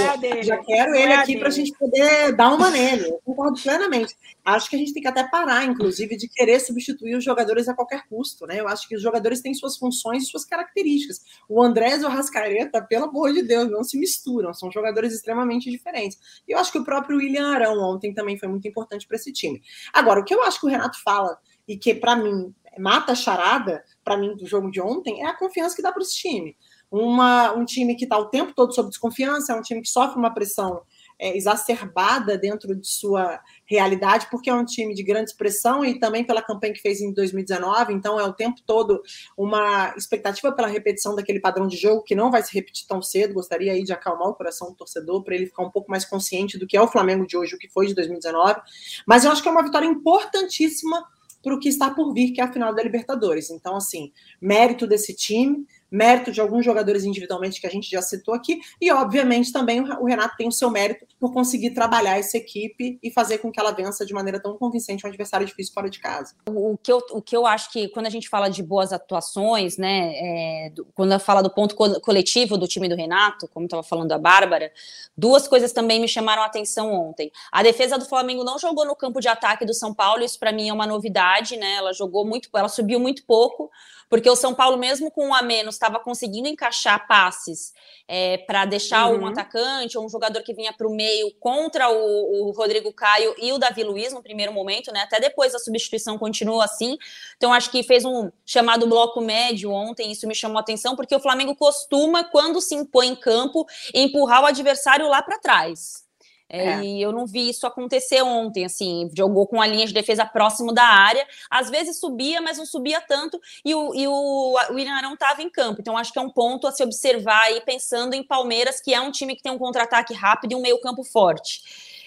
é Já quero ele é aqui para a gente poder dar uma nele. Eu concordo plenamente. Acho que a gente tem que até parar, inclusive, de querer substituir os jogadores a qualquer custo, né? Eu acho que os jogadores têm suas funções e suas características. O Andrés e o Rascaeta, pelo amor de Deus, não se misturam. São jogadores extremamente diferentes. E eu acho que o próprio William Arão ontem também foi muito importante para esse time. Agora, o que eu acho que o Renato fala e que para mim mata a charada, para mim, do jogo de ontem, é a confiança que dá para esse time uma, um time que está o tempo todo sob desconfiança, é um time que sofre uma pressão é, exacerbada dentro de sua realidade, porque é um time de grande expressão e também pela campanha que fez em 2019, então é o tempo todo uma expectativa pela repetição daquele padrão de jogo que não vai se repetir tão cedo. Gostaria aí de acalmar o coração do torcedor para ele ficar um pouco mais consciente do que é o Flamengo de hoje, o que foi de 2019. Mas eu acho que é uma vitória importantíssima para o que está por vir, que é a final da Libertadores. Então, assim, mérito desse time mérito de alguns jogadores individualmente que a gente já citou aqui, e obviamente também o Renato tem o seu mérito por conseguir trabalhar essa equipe e fazer com que ela vença de maneira tão convincente um adversário difícil fora de casa. O que eu, o que eu acho que quando a gente fala de boas atuações, né, é, quando eu falo do ponto coletivo do time do Renato, como estava falando a Bárbara, duas coisas também me chamaram a atenção ontem. A defesa do Flamengo não jogou no campo de ataque do São Paulo, isso para mim é uma novidade, né? Ela jogou muito, ela subiu muito pouco porque o São Paulo, mesmo com um a menos, estava conseguindo encaixar passes é, para deixar uhum. um atacante ou um jogador que vinha para o meio contra o, o, Rodrigo Caio e o Davi Luiz no primeiro momento, né? Até depois da substituição continua assim. Então, acho que fez um chamado bloco médio ontem, isso me chamou a atenção, porque o Flamengo costuma, quando se impõe em campo, empurrar o adversário lá para trás. É, é. E eu não vi isso acontecer ontem, assim, jogou com a linha de defesa próximo da área, às vezes subia, mas não subia tanto, e o, e o William Arão estava em campo. Então, acho que é um ponto a se observar aí, pensando em Palmeiras, que é um time que tem um contra-ataque rápido e um meio-campo forte.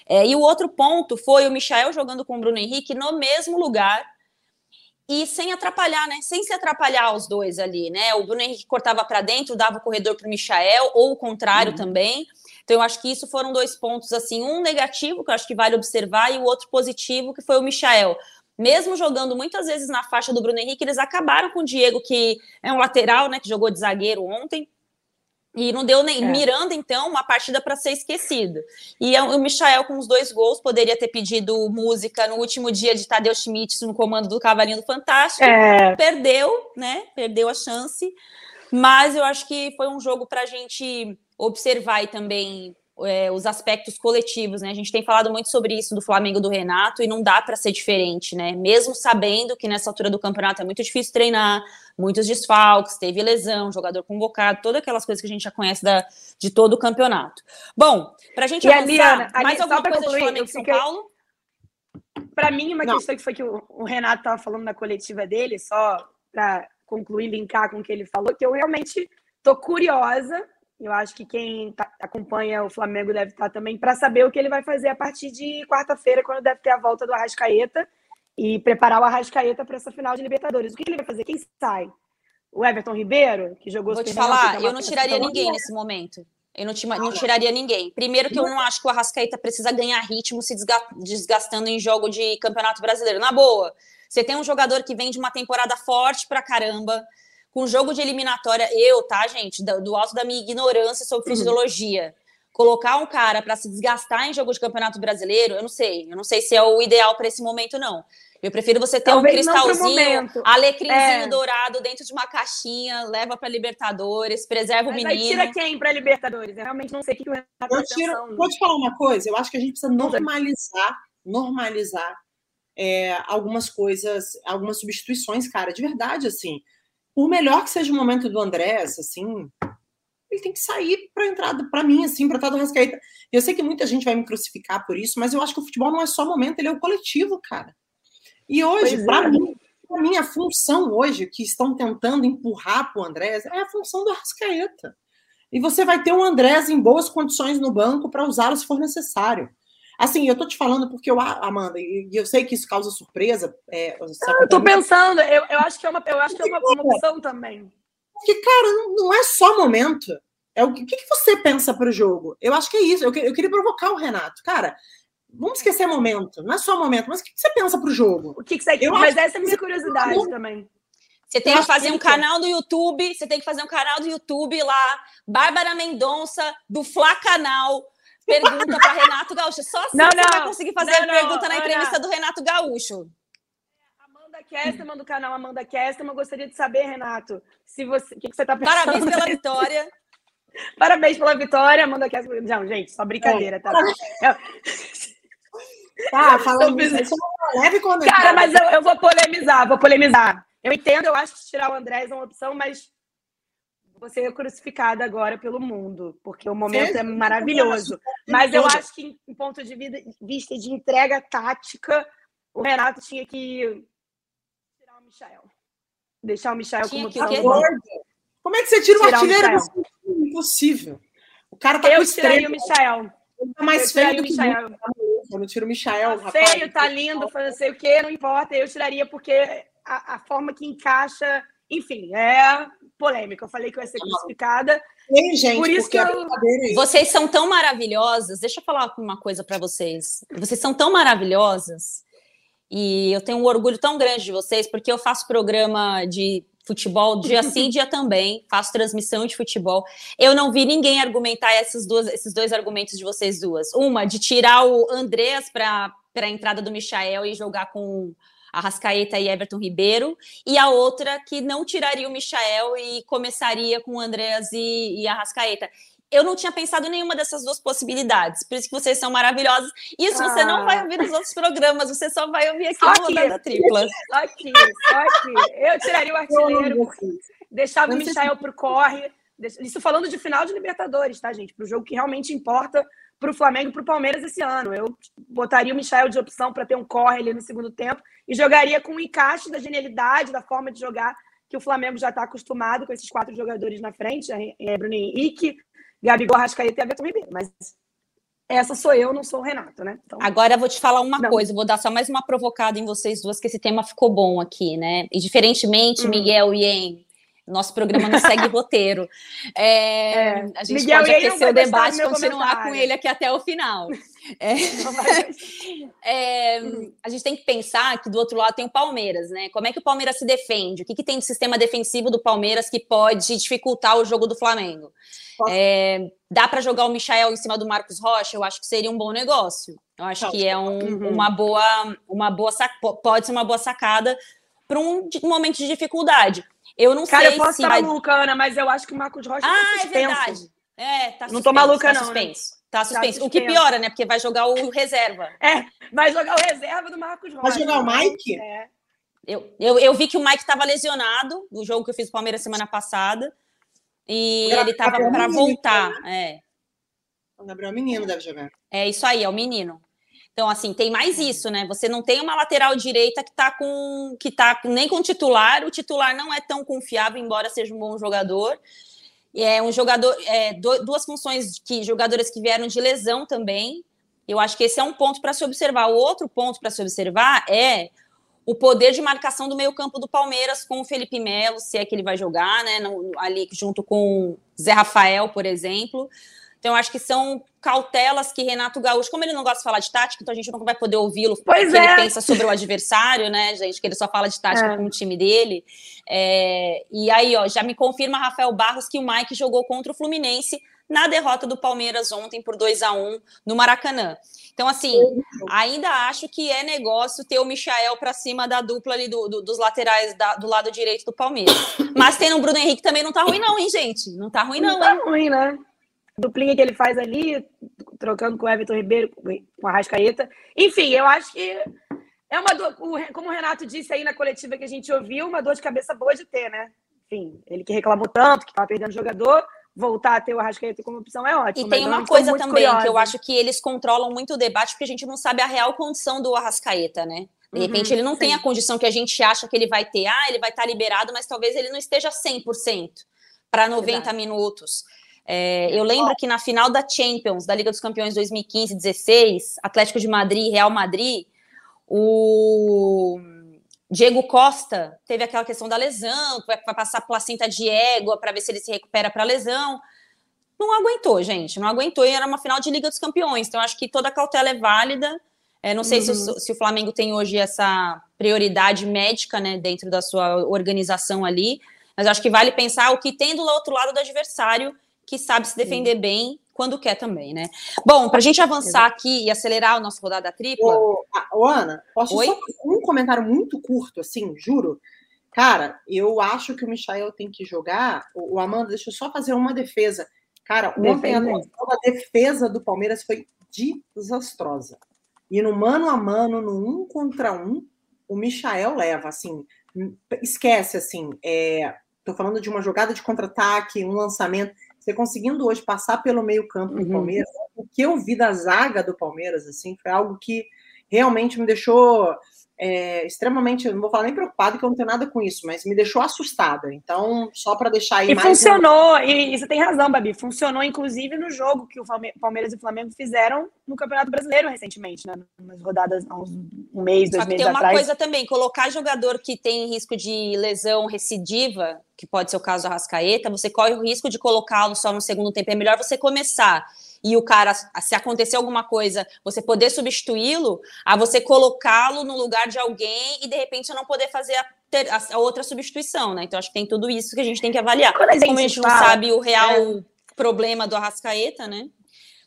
É, e o outro ponto foi o Michael jogando com o Bruno Henrique no mesmo lugar e sem atrapalhar, né? Sem se atrapalhar os dois ali, né? O Bruno Henrique cortava para dentro, dava o corredor para o Michael, ou o contrário uhum. também. Então, eu acho que isso foram dois pontos, assim, um negativo, que eu acho que vale observar, e o outro positivo, que foi o Michael. Mesmo jogando muitas vezes na faixa do Bruno Henrique, eles acabaram com o Diego, que é um lateral, né, que jogou de zagueiro ontem, e não deu nem. É. Miranda, então, uma partida para ser esquecida. E o Michael, com os dois gols, poderia ter pedido música no último dia de Tadeu Schmidt no comando do Cavalinho do Fantástico. É. Perdeu, né? Perdeu a chance. Mas eu acho que foi um jogo para a gente observar também é, os aspectos coletivos, né? A gente tem falado muito sobre isso do Flamengo do Renato e não dá para ser diferente, né? Mesmo sabendo que nessa altura do campeonato é muito difícil treinar, muitos desfalques, teve lesão, jogador convocado, todas aquelas coisas que a gente já conhece da, de todo o campeonato. Bom, para a gente avançar, mais alguma coisa concluir, de Flamengo São Paulo? Para mim, uma não. questão que foi que o, o Renato estava falando na coletiva dele, só para concluir, linkar com o que ele falou, que eu realmente tô curiosa. Eu acho que quem tá, acompanha o Flamengo deve estar tá também para saber o que ele vai fazer a partir de quarta-feira, quando deve ter a volta do Arrascaeta e preparar o Arrascaeta para essa final de Libertadores. O que ele vai fazer? Quem sai? O Everton Ribeiro, que jogou Vou te falar, eu não tiraria ninguém nesse momento. Eu não, não, tiraria ninguém. Primeiro que eu não acho que o Arrascaeta precisa ganhar ritmo se desgastando em jogo de Campeonato Brasileiro. Na boa, você tem um jogador que vem de uma temporada forte pra caramba, com jogo de eliminatória. Eu, tá, gente, do, do alto da minha ignorância sobre uhum. fisiologia. Colocar um cara para se desgastar em jogo de campeonato brasileiro, eu não sei. Eu não sei se é o ideal para esse momento, não. Eu prefiro você ter Talvez um cristalzinho, alecrimzinho é. dourado dentro de uma caixinha, leva para Libertadores, preserva Mas o menino. Aí tira quem para Libertadores? Eu realmente não sei o que o Renato tá tiro, Pode falar uma coisa? Eu acho que a gente precisa normalizar, normalizar é, algumas coisas, algumas substituições, cara, de verdade, assim. Por melhor que seja o momento do Andrés, assim, ele tem que sair para entrada, para mim, assim, para estar do Rascaeta. Eu sei que muita gente vai me crucificar por isso, mas eu acho que o futebol não é só momento, ele é o coletivo, cara. E hoje, para é. mim, a função hoje que estão tentando empurrar para o Andrés é a função do Arrascaeta. E você vai ter o Andrés em boas condições no banco para usá-lo se for necessário. Assim, eu tô te falando porque eu, Amanda, e eu sei que isso causa surpresa. É, eu tô pensando, eu, eu acho que é uma, eu acho que é uma, uma opção também. Porque, cara, não, não é só momento. É o que, que você pensa para o jogo? Eu acho que é isso. Eu, eu queria provocar o Renato. Cara, vamos esquecer momento. Não é só momento, mas o que, que você pensa para o jogo? O que, que você. Eu mas essa é a minha curiosidade é também. Você tem que fazer um canal do YouTube, você tem que fazer um canal do YouTube lá, Bárbara Mendonça, do Fla Canal, pergunta para Renato Gaúcho. Só assim não, você não, vai conseguir fazer não, a pergunta na entrevista do Renato Gaúcho. Amanda Kesterman, do canal Amanda Kesterman, gostaria de saber, Renato, se você, o que, que você está pensando? Parabéns pela vitória. <laughs> Parabéns pela vitória, Amanda Kesterman. Não, gente, só brincadeira, tá? Tá, falando isso, leve Cara, mas eu, eu vou polemizar, vou polemizar. Eu entendo, eu acho que tirar o Andrés é uma opção, mas você é crucificada agora pelo mundo, porque o momento Sim, é maravilhoso. Mas eu acho que, em ponto de vista de entrega tática, o Renato tinha que tirar o Michel. Deixar o Michel tinha como opção. Como é que você tira o artilheiro do Impossível. O cara tá eu com tiraria o Michel. Tá mais feio do que Michael. Eu não tiro o Michel, tá rapaz. Feio, tá lindo, não sei o quê, não importa. Eu tiraria porque a, a forma que encaixa, enfim, é polêmica. Eu falei que vai ser crucificada. Tem gente, por isso que eu... Vocês são tão maravilhosas. Deixa eu falar uma coisa para vocês. Vocês são tão maravilhosas e eu tenho um orgulho tão grande de vocês porque eu faço programa de futebol dia <laughs> sim, dia também, faço transmissão de futebol. Eu não vi ninguém argumentar essas duas, esses dois argumentos de vocês duas. Uma, de tirar o Andreas para a entrada do Michael e jogar com Arrascaeta e Everton Ribeiro, e a outra que não tiraria o Michael e começaria com o Andreas e, e Arrascaeta eu não tinha pensado em nenhuma dessas duas possibilidades. Por isso que vocês são maravilhosos. Isso ah. você não vai ouvir nos outros programas, você só vai ouvir aqui só no Rodada Tripla. Só aqui, só aqui. Eu tiraria o artilheiro, deixava o Michael pro corre. Isso falando de final de Libertadores, tá, gente? Para o jogo que realmente importa para o Flamengo e para o Palmeiras esse ano. Eu botaria o Michael de opção para ter um corre ali no segundo tempo e jogaria com o encaixe da genialidade, da forma de jogar que o Flamengo já está acostumado com esses quatro jogadores na frente, é, Bruno Henrique, Gabigol, Rascaeta e Everton Ribeiro. Mas essa sou eu, não sou o Renato, né? Então... Agora eu vou te falar uma não. coisa, vou dar só mais uma provocada em vocês duas, que esse tema ficou bom aqui, né? E diferentemente, uhum. Miguel e Em, Nosso programa não segue <laughs> roteiro. É, é. A gente Miguel, pode aquecer o debate e continuar com ele aqui até o final. <laughs> É, <laughs> é, a gente tem que pensar que do outro lado tem o Palmeiras, né? Como é que o Palmeiras se defende? O que, que tem de sistema defensivo do Palmeiras que pode dificultar o jogo do Flamengo? É, dá para jogar o Michael em cima do Marcos Rocha? Eu acho que seria um bom negócio. Eu acho que é um, uhum. uma boa, uma boa pode ser uma boa sacada para um, momento de dificuldade. Eu não Cara, sei eu posso estar vai... maluca, Ana, mas eu acho que o Marcos Rocha tá ah, tá suspenso. é verdade. É, tá suspenso, Não tô maluca, tá não. Suspenso. Né? Tá suspenso. Tá suspenso. O que piora, né? Porque vai jogar o reserva. É, vai jogar o reserva do Marcos Rocha. Vai jogar o Mike? É. Eu, eu, eu vi que o Mike estava lesionado no jogo que eu fiz com o Palmeiras semana passada. E ele estava para voltar. Né? É. O Gabriel Menino deve jogar. É isso aí, é o menino. Então, assim, tem mais isso, né? Você não tem uma lateral direita que tá com. que tá nem com titular. O titular não é tão confiável, embora seja um bom jogador. É um jogador, é, duas funções que jogadores que vieram de lesão também. Eu acho que esse é um ponto para se observar. O outro ponto para se observar é o poder de marcação do meio-campo do Palmeiras com o Felipe Melo, se é que ele vai jogar, né? Ali junto com Zé Rafael, por exemplo. Então, acho que são cautelas que Renato Gaúcho, como ele não gosta de falar de tática, então a gente não vai poder ouvi-lo porque é. ele pensa sobre o adversário, né, gente? Que ele só fala de tática é. com o time dele. É, e aí, ó, já me confirma Rafael Barros que o Mike jogou contra o Fluminense na derrota do Palmeiras ontem por 2 a 1 no Maracanã. Então, assim, ainda acho que é negócio ter o Michael para cima da dupla ali do, do, dos laterais da, do lado direito do Palmeiras. Mas tendo o Bruno Henrique também não tá ruim, não, hein, gente? Não tá ruim, não. Não tá ruim, né? Duplinha que ele faz ali, trocando com o Everton Ribeiro, com a Rascaeta. Enfim, eu acho que é uma dor, como o Renato disse aí na coletiva que a gente ouviu, uma dor de cabeça boa de ter, né? Enfim, ele que reclamou tanto, que estava perdendo jogador, voltar a ter o Arrascaeta como opção é ótimo. E tem uma coisa também curiosa. que eu acho que eles controlam muito o debate, porque a gente não sabe a real condição do Arrascaeta, né? De uhum, repente, ele não sim. tem a condição que a gente acha que ele vai ter. Ah, ele vai estar liberado, mas talvez ele não esteja 100% para 90 Verdade. minutos. É, eu lembro que na final da Champions, da Liga dos Campeões 2015-16, Atlético de Madrid e Real Madrid, o Diego Costa teve aquela questão da lesão, vai passar placenta de égua para ver se ele se recupera para a lesão. Não aguentou, gente, não aguentou e era uma final de Liga dos Campeões. Então, acho que toda cautela é válida. É, não sei uhum. se, o, se, o, Flamengo tem hoje essa prioridade médica né, dentro da sua organização ali, mas acho que vale pensar o que tem do outro lado do adversário que sabe se defender Sim. bem quando quer também, né? Bom, para a gente avançar aqui e acelerar o nosso rodada tripla. Ô, ô Ana, posso Oi? só um comentário muito curto, assim, juro? Cara, eu acho que o Michael tem que jogar. O, Amanda, deixa eu só fazer uma defesa. Cara, ontem a, a defesa do Palmeiras foi desastrosa. E no mano a mano, no um contra um, o Michael leva, assim, esquece, assim, é, tô falando de uma jogada de contra-ataque, um lançamento, você conseguindo hoje passar pelo meio-campo do uhum. Palmeiras, o que eu vi da zaga do Palmeiras, assim, foi algo que realmente me deixou é, extremamente, não vou falar nem preocupado, que eu não tenho nada com isso, mas me deixou assustada. Então, só para deixar aí e mais. Funcionou, um... e, e você tem razão, Babi. Funcionou, inclusive, no jogo que o Palmeiras e o Flamengo fizeram no Campeonato Brasileiro recentemente, né? Umas rodadas há uns um mês, dois meses atrás. Tem uma atrás. coisa também: colocar jogador que tem risco de lesão recidiva, que pode ser o caso da Rascaeta, você corre o risco de colocá-lo só no segundo tempo. É melhor você começar e o cara, se acontecer alguma coisa, você poder substituí-lo, a você colocá-lo no lugar de alguém e de repente você não poder fazer a, ter, a, outra substituição, né? Então acho que tem tudo isso que a gente tem que avaliar. A gente Como a gente fala, não sabe o real é... problema do Arrascaeta, né?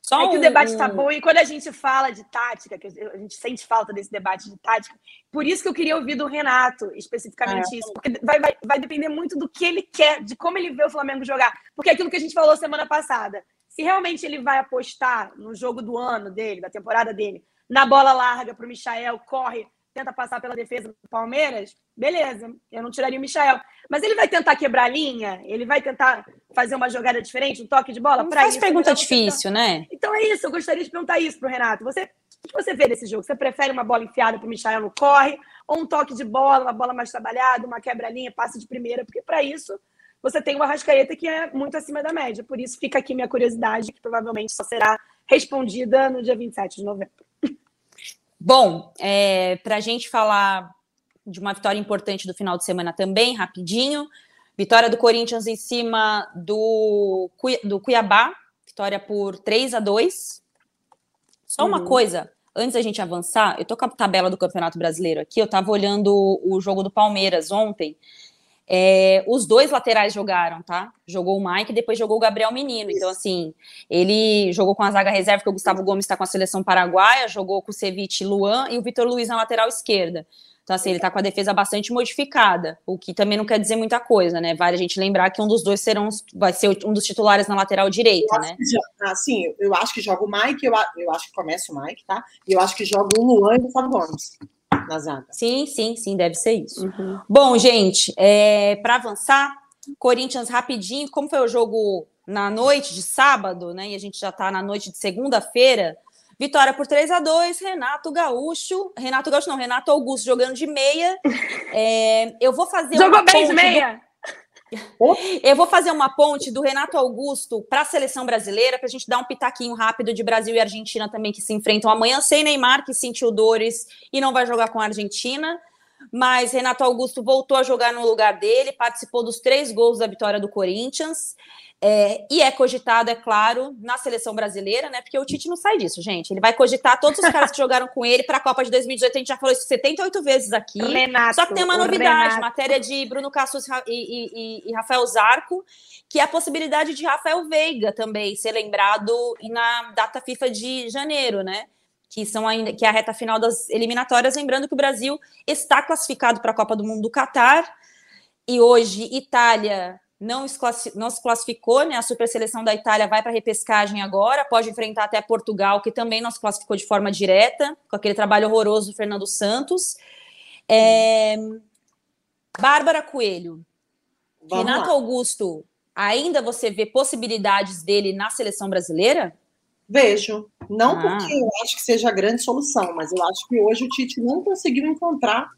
Só é que um, o debate está bom e quando a gente fala de tática, que a gente sente falta desse debate de tática, por isso que eu queria ouvir do Renato especificamente é. isso, porque vai, vai, vai depender muito do que ele quer, de como ele vê o Flamengo jogar. Porque é aquilo que a gente falou semana passada, se realmente ele vai apostar no jogo do ano dele, da temporada dele, na bola larga para o Michael, corre, tenta passar pela defesa do Palmeiras, beleza, eu não tiraria o Michael. Mas ele vai tentar quebrar a linha? Ele vai tentar fazer uma jogada diferente, um toque de bola? Faz isso, pergunta difícil, né? Então é isso, eu gostaria de perguntar isso para o Renato. Você, o que você vê desse jogo? Você prefere uma bola enfiada para o Michael no corre, ou um toque de bola, uma bola mais trabalhada, uma quebra-linha, passe de primeira? Porque para isso você tem uma Rascaeta que é muito acima da média. Por isso fica aqui minha curiosidade, que provavelmente só será respondida no dia 27 de novembro. Bom, é, para a gente falar de uma vitória importante do final de semana também, rapidinho, Vitória do Corinthians em cima do, do Cuiabá, vitória por 3 a 2 Só uhum. uma coisa, antes da gente avançar, eu tô com a tabela do Campeonato Brasileiro aqui, eu tava olhando o jogo do Palmeiras ontem. É, os dois laterais jogaram, tá? Jogou o Mike e depois jogou o Gabriel Menino. Então, assim, ele jogou com a zaga reserva, porque o Gustavo Gomes está com a seleção paraguaia, jogou com o Ceviche Luan e o Vitor Luiz na lateral esquerda. Então, assim, ele tá com a defesa bastante modificada, o que também não quer dizer muita coisa, né? Vale a gente lembrar que um dos dois serão, vai ser um dos titulares na lateral direita, né? Já, assim, eu acho que joga o Mike, eu, eu acho que começa o Mike, tá? E eu acho que joga o Luan e o Gustavo Gomes Sim, sim, sim, deve ser isso. Uhum. Bom, gente, é, para avançar, Corinthians rapidinho, como foi o jogo na noite de sábado, né? E a gente já tá na noite de segunda-feira. Vitória por 3 a 2 Renato Gaúcho. Renato Gaúcho, não, Renato Augusto jogando de meia. É, eu vou fazer. Jogou bem de meia! Do... Eu vou fazer uma ponte do Renato Augusto para a seleção brasileira, para a gente dar um pitaquinho rápido de Brasil e Argentina também, que se enfrentam amanhã, sem Neymar, que sentiu dores e não vai jogar com a Argentina. Mas Renato Augusto voltou a jogar no lugar dele, participou dos três gols da vitória do Corinthians. É, e é cogitado, é claro, na seleção brasileira, né? Porque o Tite não sai disso, gente. Ele vai cogitar todos os caras que <laughs> jogaram com ele para a Copa de 2018. A gente já falou isso 78 vezes aqui. Renato, Só que tem uma novidade: matéria de Bruno Cassus e, e, e, Rafael Zarco, que é a possibilidade de Rafael Veiga também ser lembrado na data FIFA de janeiro, né? Que, são ainda, que é a reta final das eliminatórias. Lembrando que o Brasil está classificado para a Copa do Mundo do Catar. E hoje, Itália, não, não se classificou, né? A super seleção da Itália vai para a repescagem agora, pode enfrentar até Portugal, que também não se classificou de forma direta, com aquele trabalho horroroso do Fernando Santos. É... Bárbara Coelho, Vamos Renato lá. Augusto, ainda você vê possibilidades dele na seleção brasileira? Vejo. Não ah. porque eu acho que seja a grande solução, mas eu acho que hoje o Tite não conseguiu encontrar.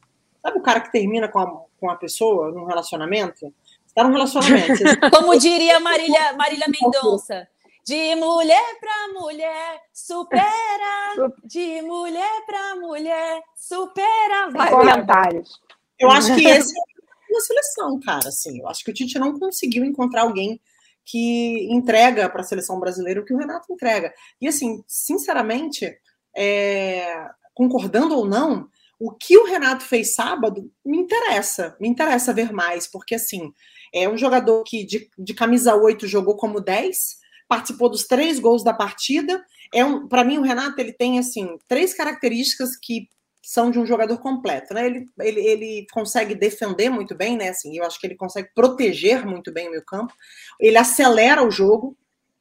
Sabe o cara que termina com a, com a pessoa num relacionamento? Tá num relacionamento. <laughs> Como diria Marília, Marília Mendonça. De mulher para mulher, supera. De mulher para mulher, supera. Vai, comentários. Eu acho que esse é uma seleção, cara. Assim, eu acho que o Tite não conseguiu encontrar alguém que entrega para a seleção brasileira o que o Renato entrega. E assim, sinceramente, é, concordando ou não, o que o Renato fez sábado me interessa, me interessa ver mais, porque assim, é um jogador que de, de camisa 8 jogou como 10, participou dos três gols da partida. É um, para mim, o Renato ele tem assim três características que são de um jogador completo, né? Ele, ele, ele consegue defender muito bem, né? Assim, eu acho que ele consegue proteger muito bem o meio campo. Ele acelera o jogo,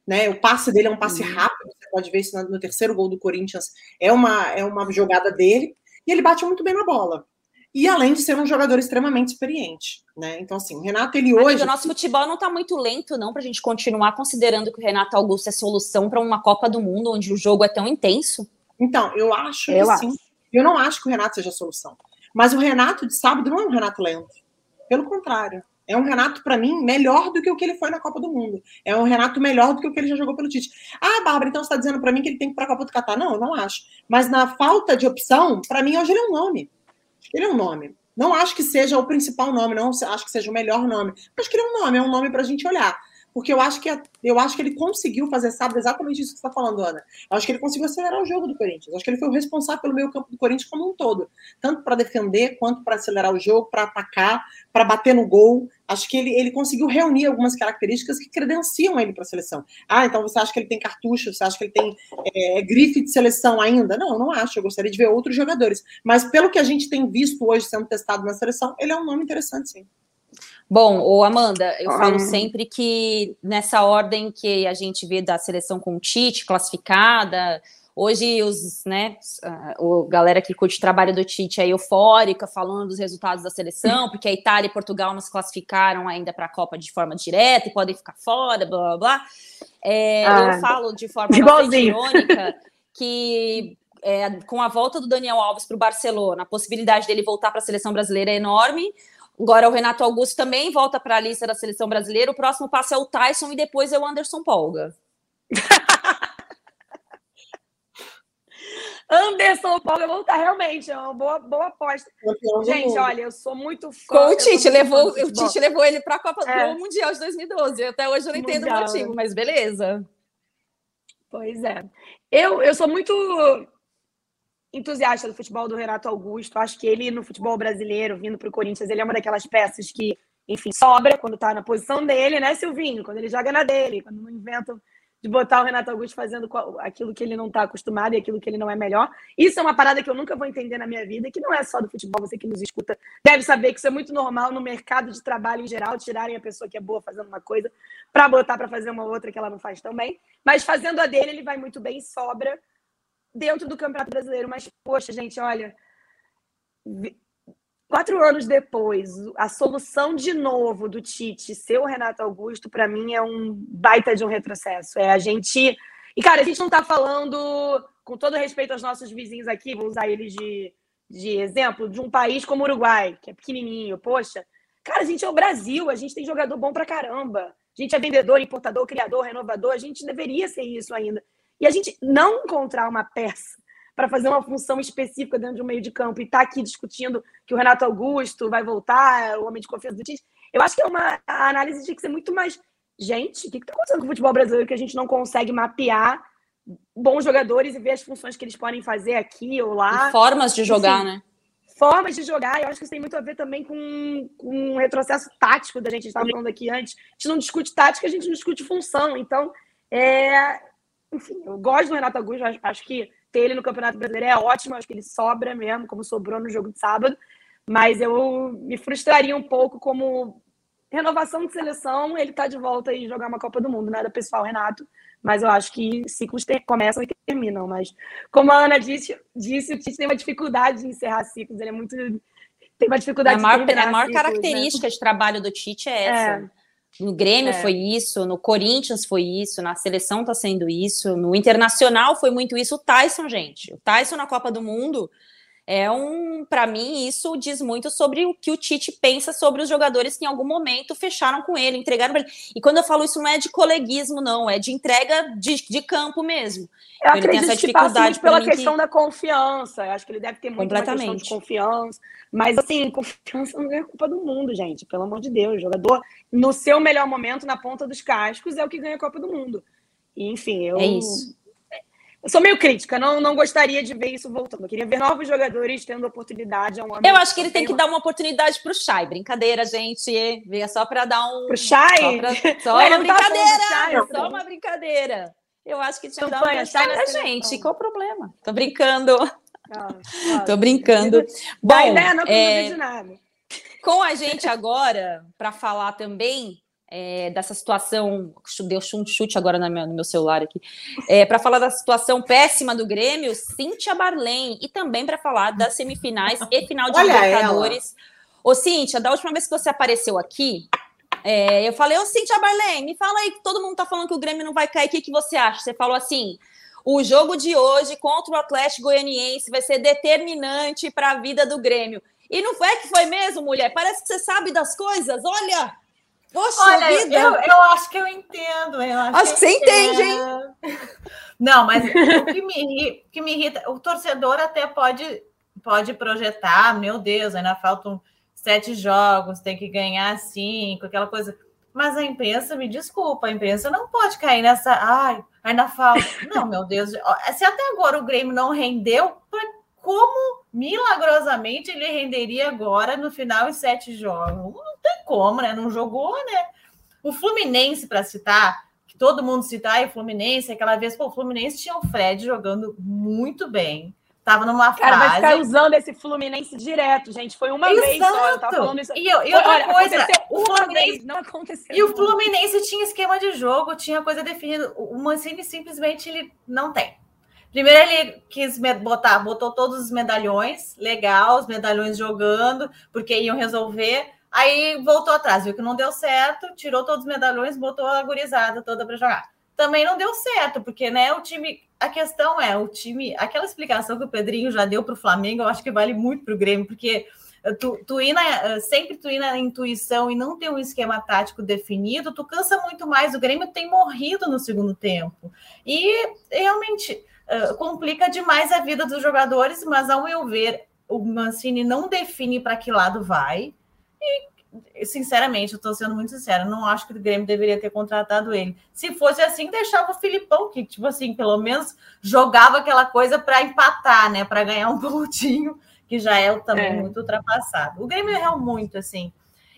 né? O passe dele é um passe uhum. rápido. Você pode ver isso no terceiro gol do Corinthians. É uma, é uma jogada dele. E ele bate muito bem na bola e além de ser um jogador extremamente experiente, né? Então, assim, o Renato, ele hoje. o nosso futebol não está muito lento, não, para a gente continuar considerando que o Renato Augusto é solução para uma Copa do Mundo onde o jogo é tão intenso. Então, eu acho eu que sim. Eu não acho que o Renato seja a solução. Mas o Renato de sábado não é um Renato lento. Pelo contrário. É um Renato, para mim, melhor do que o que ele foi na Copa do Mundo. É um Renato melhor do que o que ele já jogou pelo Tite. Ah, Bárbara, então você está dizendo para mim que ele tem que ir para a Copa do Catar? Não, eu não acho. Mas na falta de opção, para mim, hoje ele é um nome. Ele é um nome. Não acho que seja o principal nome, não acho que seja o melhor nome. Acho que ele é um nome, é um nome para a gente olhar. Porque eu acho que eu acho que ele conseguiu fazer, sabe, exatamente isso que você está falando, Ana. Eu acho que ele conseguiu acelerar o jogo do Corinthians. Eu acho que ele foi o responsável pelo meio campo do Corinthians como um todo. Tanto para defender, quanto para acelerar o jogo, para atacar, para bater no gol. Acho que ele, ele conseguiu reunir algumas características que credenciam ele para a seleção. Ah, então você acha que ele tem cartucho? Você acha que ele tem é, grife de seleção ainda? Não, não acho. Eu gostaria de ver outros jogadores. Mas pelo que a gente tem visto hoje sendo testado na seleção, ele é um nome interessante, sim. Bom, o Amanda, eu falo sempre que nessa ordem que a gente vê da seleção com o Tite classificada, hoje os, né, o galera que curte o trabalho do Tite é eufórica, falando dos resultados da seleção, <laughs> porque a Itália e Portugal não se classificaram ainda para a Copa de forma direta e podem ficar fora, blá blá blá. É, ah, eu falo de forma irônica <laughs> que é, com a volta do Daniel Alves para o Barcelona, a possibilidade dele voltar para a seleção brasileira é enorme. Agora o Renato Augusto também volta para a lista da seleção brasileira. O próximo passo é o Tyson e depois é o Anderson Polga. <laughs> Anderson vai voltar, realmente, é uma boa, boa aposta. Gente, olha, eu sou muito fã. Com o Tite, levou, o Tite levou ele para a Copa é. do Mundial de 2012. Até hoje eu não entendo Mundial, o motivo, mas beleza. Pois é. Eu, eu sou muito entusiasta do futebol do Renato Augusto. Acho que ele, no futebol brasileiro, vindo para o Corinthians, ele é uma daquelas peças que, enfim, sobra quando está na posição dele, né, Silvinho? Quando ele joga na dele, quando não inventam de botar o Renato Augusto fazendo aquilo que ele não está acostumado e aquilo que ele não é melhor. Isso é uma parada que eu nunca vou entender na minha vida, que não é só do futebol, você que nos escuta deve saber que isso é muito normal no mercado de trabalho em geral, tirarem a pessoa que é boa fazendo uma coisa para botar para fazer uma outra que ela não faz tão bem. Mas fazendo a dele, ele vai muito bem, sobra dentro do Campeonato Brasileiro. Mas, poxa, gente, olha, Quatro anos depois, a solução de novo do Tite ser o Renato Augusto, para mim, é um baita de um retrocesso. É a gente. E, cara, a gente não está falando, com todo respeito aos nossos vizinhos aqui, vou usar eles de, de exemplo, de um país como o Uruguai, que é pequenininho. Poxa, cara, a gente é o Brasil, a gente tem jogador bom pra caramba. A gente é vendedor, importador, criador, renovador, a gente deveria ser isso ainda. E a gente não encontrar uma peça para fazer uma função específica dentro de um meio de campo e está aqui discutindo que o Renato Augusto vai voltar, o homem de confiança do Tite, eu acho que é uma a análise tinha que ser muito mais. Gente, o que está acontecendo com o futebol brasileiro que a gente não consegue mapear bons jogadores e ver as funções que eles podem fazer aqui ou lá? E formas de jogar, né? Formas de jogar, eu acho que isso tem muito a ver também com, com um retrocesso tático da gente, estava falando aqui antes. A gente não discute tática, a gente não discute função. Então, é... enfim, eu gosto do Renato Augusto, acho que ter ele no Campeonato Brasileiro é ótimo, acho que ele sobra mesmo, como sobrou no jogo de sábado, mas eu me frustraria um pouco como renovação de seleção, ele tá de volta e jogar uma Copa do Mundo, nada pessoal, Renato, mas eu acho que ciclos começam e terminam, mas como a Ana disse, disse o Tite tem uma dificuldade de encerrar ciclos, ele é muito tem uma dificuldade a maior, de A maior ciclos, né? característica né? de trabalho do Tite é essa. É. No Grêmio é. foi isso, no Corinthians foi isso, na seleção tá sendo isso, no Internacional foi muito isso. O Tyson, gente, o Tyson na Copa do Mundo é um, para mim, isso diz muito sobre o que o Tite pensa sobre os jogadores que em algum momento fecharam com ele, entregaram para ele. E quando eu falo isso, não é de coleguismo, não, é de entrega de, de campo mesmo. Eu então, acredito essa dificuldade que pela questão que... da confiança. Eu acho que ele deve ter muito questão de confiança. Mas, assim, confiança não é culpa do mundo, gente. Pelo amor de Deus. O jogador, no seu melhor momento, na ponta dos cascos, é o que ganha a Copa do Mundo. E, enfim, eu. É isso. Eu sou meio crítica, não, não gostaria de ver isso voltando. Eu queria ver novos jogadores tendo oportunidade. Um eu acho que ele tem que dar uma oportunidade para o Chay. Brincadeira, gente. É só para dar um. Pro Chay? Só, pra... <laughs> só uma tá brincadeira. Chay, só uma brincadeira. Eu acho que tinha que dar uma chance na gente. Qual o problema? Tô brincando. Ah, <laughs> Tô brincando. Bom, ideia não é... de nada. Com a gente agora, para falar também é, dessa situação, deu um chute agora no meu, celular aqui, é, para falar da situação péssima do Grêmio, Cíntia Barlém, e também para falar das semifinais e final de Olha Libertadores. Ela. Ô, Cíntia, da última vez que você apareceu aqui, é, eu falei, ô Cíntia Barlém, me fala aí que todo mundo tá falando que o Grêmio não vai cair, o que, que você acha? Você falou assim, o jogo de hoje contra o Atlético Goianiense vai ser determinante para a vida do Grêmio. E não é que foi mesmo, mulher? Parece que você sabe das coisas, olha! Poxa Olha, vida. Eu, eu acho que eu entendo. Eu acho, acho que, você entende, hein? Não, mas o que me, que me irrita, o torcedor até pode, pode projetar, meu Deus, ainda faltam sete jogos, tem que ganhar cinco, aquela coisa. Mas a imprensa, me desculpa, a imprensa não pode cair nessa. Ai, ainda falta. Não, meu Deus. Se até agora o Grêmio não rendeu, como milagrosamente ele renderia agora no final em sete jogos? Não tem como, né? Não jogou, né? O Fluminense, para citar, que todo mundo citar, e o Fluminense, aquela vez, pô, o Fluminense tinha o Fred jogando muito bem. Tava numa fase. Cara, vai usando esse Fluminense direto, gente. Foi uma Exato. vez só. Eu tava falando isso. E, e outra Olha, coisa, o Fluminense não aconteceu. E o Fluminense tinha esquema de jogo, tinha coisa definida. O Mancini simplesmente ele não tem. Primeiro ele quis botar, botou todos os medalhões, legal, os medalhões jogando, porque iam resolver. Aí voltou atrás, viu que não deu certo, tirou todos os medalhões, botou a gurizada toda para jogar. Também não deu certo, porque né, o time. A questão é, o time. Aquela explicação que o Pedrinho já deu para o Flamengo, eu acho que vale muito para o Grêmio, porque tu, tu ir na, sempre tu ir na intuição e não ter um esquema tático definido, tu cansa muito mais. O Grêmio tem morrido no segundo tempo. E realmente uh, complica demais a vida dos jogadores, mas ao meu ver, o Mancini não define para que lado vai. E, sinceramente, eu estou sendo muito sincera, não acho que o Grêmio deveria ter contratado ele. Se fosse assim, deixava o Filipão, que, tipo assim, pelo menos jogava aquela coisa para empatar, né? Para ganhar um <laughs> pontinho, que já é também é. muito ultrapassado. O Grêmio errou muito, assim.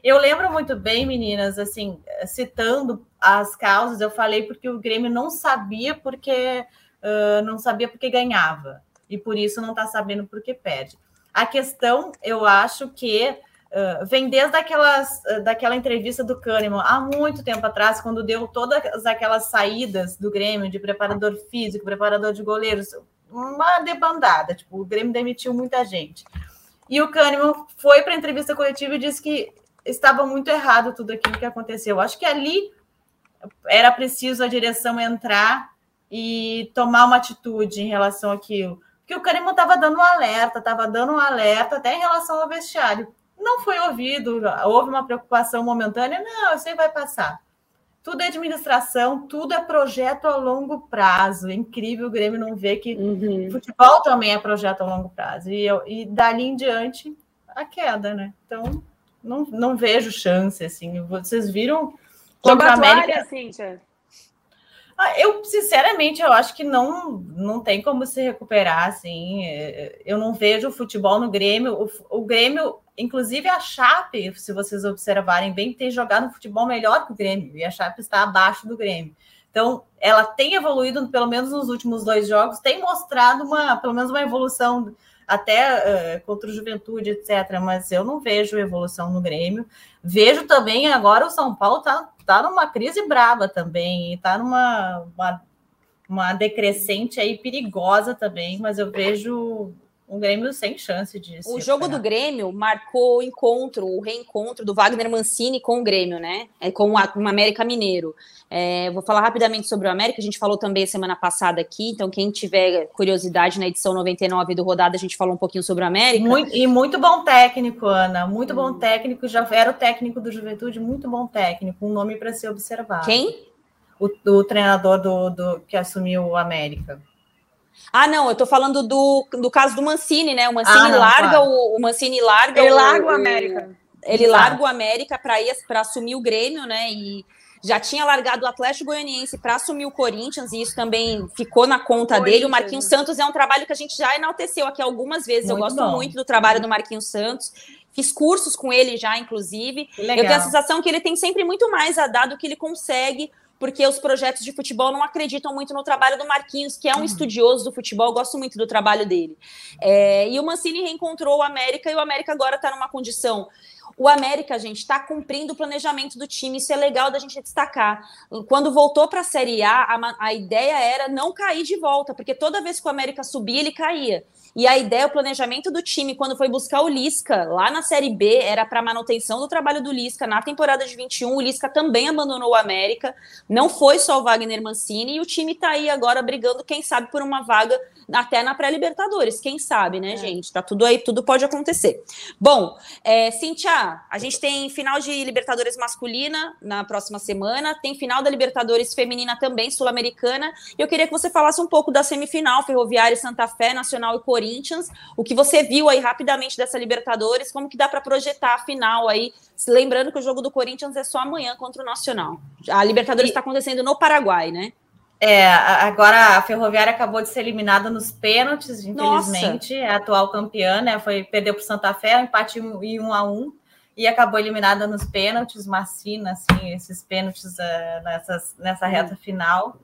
Eu lembro muito bem, meninas, assim, citando as causas, eu falei porque o Grêmio não sabia porque uh, não sabia porque ganhava e por isso não está sabendo porque perde. A questão, eu acho que uh, vem desde aquelas, uh, daquela entrevista do Kahneman, há muito tempo atrás, quando deu todas aquelas saídas do Grêmio de preparador físico, preparador de goleiros, uma debandada, tipo, o Grêmio demitiu muita gente. E o Kahneman foi para a entrevista coletiva e disse que estava muito errado tudo aquilo que aconteceu. Acho que ali era preciso a direção entrar e tomar uma atitude em relação àquilo. Porque o Kahneman estava dando um alerta, estava dando um alerta até em relação ao vestiário. Não foi ouvido, houve uma preocupação momentânea, não, isso aí vai passar. Tudo é administração, tudo é projeto a longo prazo. É incrível o Grêmio não ver que uhum. futebol também é projeto a longo prazo. E, eu, e dali em diante, a queda, né? Então, não, não vejo chance, assim. Vocês viram contra a América... Cíntia. Ah, eu, sinceramente, eu acho que não, não tem como se recuperar, assim. É, eu não vejo o futebol no Grêmio. O, o Grêmio, inclusive a Chape, se vocês observarem bem, tem jogado um futebol melhor que o Grêmio. E a Chape está abaixo do Grêmio. Então, ela tem evoluído, pelo menos nos últimos dois jogos, tem mostrado uma, pelo menos uma evolução até uh, contra o Juventude, etc. Mas eu não vejo evolução no Grêmio. Vejo também agora o São Paulo tá, tá numa crise brava também, está numa uma, uma decrescente aí perigosa também, mas eu vejo um Grêmio sem chance disso. O jogo do Grêmio marcou o encontro, o reencontro do Wagner Mancini com o Grêmio, né? É, com, o América Mineiro. É, vou falar rapidamente sobre o América, a gente falou também semana passada aqui, então quem tiver curiosidade na edição 99 do Rodada, a gente falou um pouquinho sobre o América. Muito, e muito bom técnico, Ana, muito hum. bom técnico, já era o técnico do Juventude, muito bom técnico, um nome para ser observado. Quem? O, o treinador do, do, que assumiu o América. Ah, não, eu tô falando do, do caso do Mancini, né? O Mancini ah, não, larga claro. o, o Mancini larga ele o, larga o América. Ele Exato. larga o América para ir para assumir o Grêmio, né? E já tinha largado o Atlético Goianiense para assumir o Corinthians, e isso também ficou na conta dele. O Marquinhos Santos é um trabalho que a gente já enalteceu aqui algumas vezes. Muito eu gosto bom. muito do trabalho do Marquinhos Santos. Fiz cursos com ele já, inclusive. Eu tenho a sensação que ele tem sempre muito mais a dar do que ele consegue porque os projetos de futebol não acreditam muito no trabalho do Marquinhos, que é um uhum. estudioso do futebol, gosto muito do trabalho dele. É, e o Mancini reencontrou o América, e o América agora está numa condição o América, gente, está cumprindo o planejamento do time, isso é legal da gente destacar. Quando voltou para a Série A, a, a, ideia era não cair de volta, porque toda vez que o América subia, ele caía. E a ideia, o planejamento do time, quando foi buscar o Lisca lá na Série B, era para manutenção do trabalho do Lisca. Na temporada de 21, o Lisca também abandonou o América. Não foi só o Wagner Mancini. E o time está aí agora brigando, quem sabe, por uma vaga até na pré-Libertadores. Quem sabe, né, é. gente? Tá tudo aí, tudo pode acontecer. Bom, é, Cintia, a gente tem final de Libertadores masculina na próxima semana, tem final da Libertadores feminina também, sul-americana. E eu queria que você falasse um pouco da semifinal, Ferroviária Santa Fé, Nacional e Corinthians. O que você viu aí rapidamente dessa Libertadores, como que dá para projetar a final aí? Lembrando que o jogo do Corinthians é só amanhã contra o Nacional. A Libertadores está acontecendo no Paraguai, né? É, agora a Ferroviária acabou de ser eliminada nos pênaltis, infelizmente. Nossa. É a atual campeã, né? Foi, perdeu para o Santa Fé, um empate em um a um, e acabou eliminada nos pênaltis, Macina, assim, esses pênaltis uh, nessas, nessa hum. reta final.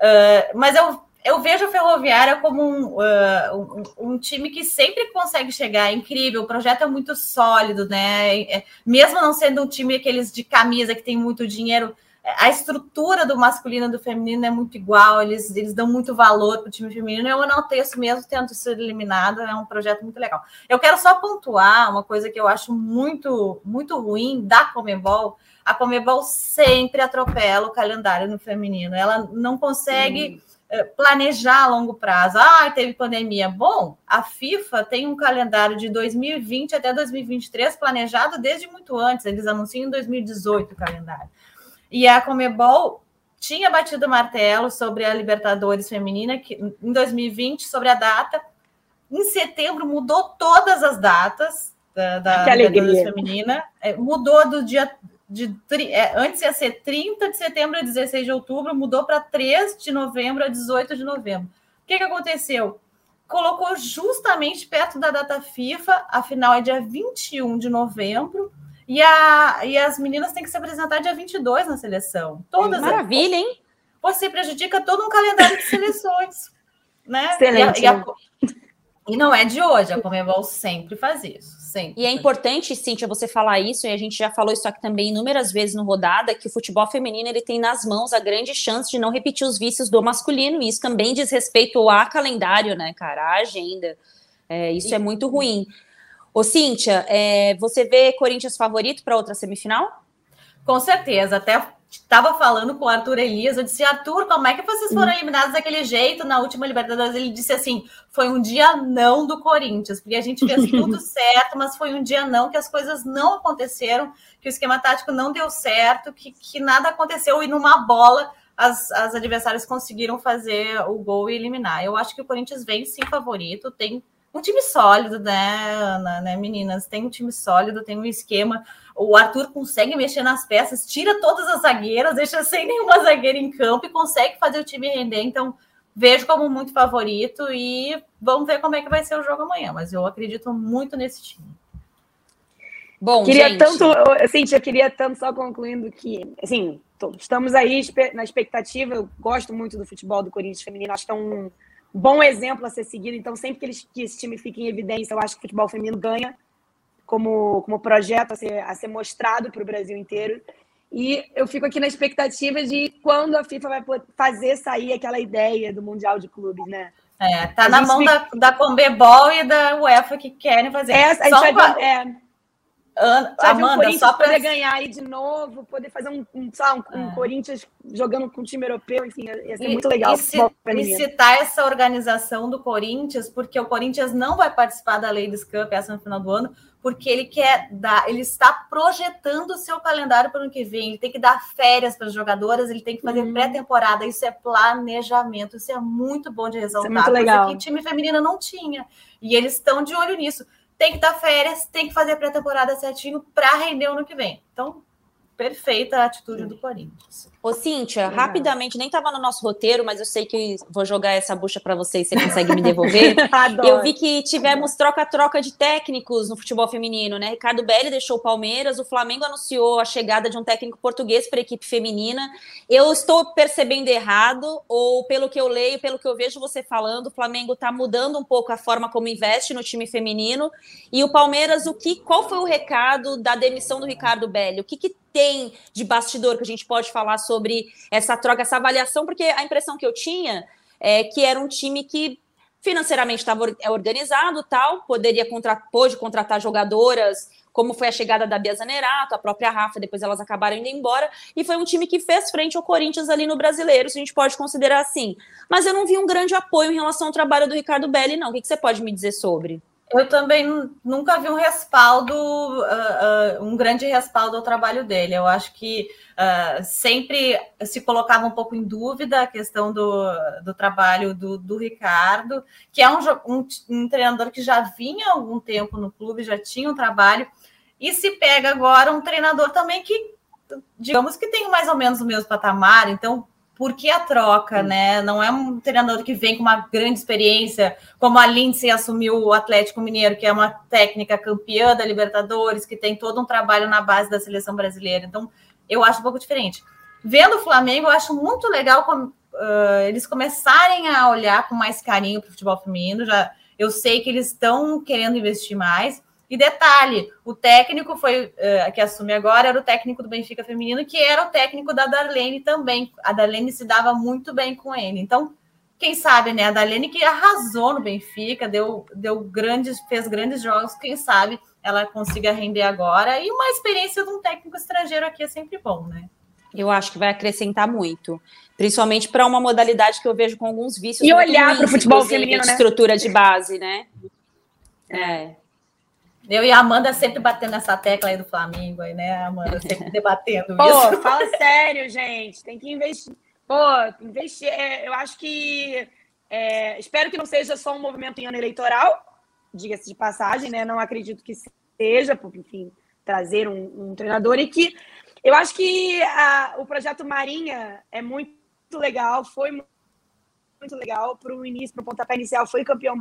Uh, mas eu, eu vejo a Ferroviária como um, uh, um, um, time que sempre consegue chegar, é incrível, o projeto é muito sólido, né? É, mesmo não sendo um time aqueles de camisa que tem muito dinheiro a estrutura do masculino e do feminino é muito igual, eles, eles dão muito valor para o time feminino. Eu enalteço mesmo tendo sido eliminado, é um projeto muito legal. Eu quero só pontuar uma coisa que eu acho muito, muito ruim da Comebol. A Comebol sempre atropela o calendário no feminino, ela não consegue. Hum planejar a longo prazo. Ah, teve pandemia. Bom, a FIFA tem um calendário de 2020 até 2023 planejado desde muito antes. Eles anunciam em 2018 o calendário. E a Comebol tinha batido o martelo sobre a Libertadores feminina que, em 2020, sobre a data. Em setembro mudou todas as datas da, da Libertadores feminina. É, mudou do dia de é, antes ia ser 30 de setembro a 16 de outubro, mudou para 3 de novembro a 18 de novembro. O que, que aconteceu? Colocou justamente perto da data FIFA, a final é dia 21 de novembro, e, a, e as meninas têm que se apresentar dia 22 na seleção. Todas Maravilha, hein? Você prejudica todo um calendário de seleções. <laughs> né? Excelente. E, a, e, a, e não é de hoje, a Comebol sempre faz isso. Sempre. E é importante, Cíntia, você falar isso, e a gente já falou isso aqui também inúmeras vezes no Rodada, que o futebol feminino ele tem nas mãos a grande chance de não repetir os vícios do masculino, e isso também diz respeito a calendário, né, cara, a agenda. É, isso e... é muito ruim. Ô, Cíntia, é, você vê Corinthians favorito para outra semifinal? Com certeza, até estava falando com o Arthur Elias, eu disse, Arthur, como é que vocês foram hum. eliminados daquele jeito na última Libertadores? Ele disse assim, foi um dia não do Corinthians, porque a gente fez <laughs> tudo certo, mas foi um dia não, que as coisas não aconteceram, que o esquema tático não deu certo, que, que nada aconteceu, e numa bola as, as adversárias conseguiram fazer o gol e eliminar. Eu acho que o Corinthians vem sim favorito, tem um time sólido, né, Ana, né, meninas? Tem um time sólido, tem um esquema o Arthur consegue mexer nas peças, tira todas as zagueiras, deixa sem nenhuma zagueira em campo e consegue fazer o time render. Então, vejo como muito favorito e vamos ver como é que vai ser o jogo amanhã. Mas eu acredito muito nesse time. Bom, queria gente... tanto, Cintia, eu queria tanto só concluindo que, assim, estamos aí na expectativa. Eu gosto muito do futebol do Corinthians feminino, acho que é um bom exemplo a ser seguido. Então, sempre que, eles, que esse time fica em evidência, eu acho que o futebol feminino ganha como, como projeto a ser, a ser mostrado para o Brasil inteiro. E eu fico aqui na expectativa de quando a FIFA vai fazer sair aquela ideia do Mundial de Clubes, né? É, tá a na mão fica... da, da Conbebol e da UEFA que querem fazer. É, a gente vai, é, Ana, Amanda, um só para poder ganhar aí de novo, poder fazer um, um, um, um é. Corinthians jogando com o time europeu, enfim, ia ser e, muito legal. E, se, e citar essa organização do Corinthians, porque o Corinthians não vai participar da Ladies Cup essa no final do ano, porque ele quer dar, ele está projetando o seu calendário para o ano que vem, ele tem que dar férias para as jogadoras, ele tem que fazer uhum. pré-temporada, isso é planejamento, isso é muito bom de ressaltar. Isso é muito legal. O time feminino não tinha, e eles estão de olho nisso. Tem que dar férias, tem que fazer pré-temporada certinho para render o ano que vem. Então, perfeita a atitude do Corinthians. Ô, Cíntia, rapidamente, nem estava no nosso roteiro, mas eu sei que vou jogar essa bucha para vocês, você consegue me devolver. <laughs> eu vi que tivemos troca-troca de técnicos no futebol feminino, né? Ricardo Belli deixou o Palmeiras, o Flamengo anunciou a chegada de um técnico português para a equipe feminina. Eu estou percebendo errado, ou pelo que eu leio, pelo que eu vejo você falando, o Flamengo está mudando um pouco a forma como investe no time feminino. E o Palmeiras, o que, qual foi o recado da demissão do Ricardo Belli? O que, que tem de bastidor que a gente pode falar sobre essa troca, essa avaliação? Porque a impressão que eu tinha é que era um time que financeiramente estava é organizado, tal, poderia contratar, pôde contratar jogadoras, como foi a chegada da Bia Zanerato, a própria Rafa, depois elas acabaram indo embora, e foi um time que fez frente ao Corinthians ali no Brasileiro, se a gente pode considerar assim. Mas eu não vi um grande apoio em relação ao trabalho do Ricardo Belli, não. O que você pode me dizer sobre? Eu também nunca vi um respaldo, uh, uh, um grande respaldo ao trabalho dele. Eu acho que uh, sempre se colocava um pouco em dúvida a questão do, do trabalho do, do Ricardo, que é um, um, um, treinador que já vinha há algum tempo no clube, já tinha um trabalho, e se pega agora um treinador também que, digamos que tem mais ou menos o mesmo patamar, então por que a troca, né? Não é um treinador que vem com uma grande experiência, como a Lindsay assumiu o Atlético Mineiro, que é uma técnica campeã da Libertadores, que tem todo um trabalho na base da seleção brasileira. Então, eu acho um pouco diferente. Vendo o Flamengo, eu acho muito legal como, uh, eles começarem a olhar com mais carinho para o futebol feminino. Já, eu sei que eles estão querendo investir mais. E detalhe, o técnico foi uh, que assume agora era o técnico do Benfica feminino, que era o técnico da Darlene também. A Darlene se dava muito bem com ele. Então, quem sabe, né? A Darlene que arrasou no Benfica, deu, deu grandes, fez grandes jogos, quem sabe ela consiga render agora. E uma experiência de um técnico estrangeiro aqui é sempre bom, né? Eu acho que vai acrescentar muito, principalmente para uma modalidade que eu vejo com alguns vícios. E olhar para o futebol feminino, né? Estrutura de base, né? É. Eu e a Amanda sempre batendo nessa tecla aí do Flamengo, aí, né, Amanda? Sempre debatendo Pô, isso. fala sério, gente. Tem que investir. Pô, investir, é, eu acho que. É, espero que não seja só um movimento em ano eleitoral, diga-se de passagem, né? Não acredito que seja, porque, enfim, trazer um, um treinador e que eu acho que a, o projeto Marinha é muito legal, foi muito legal para o início, para o pontapé inicial, foi campeão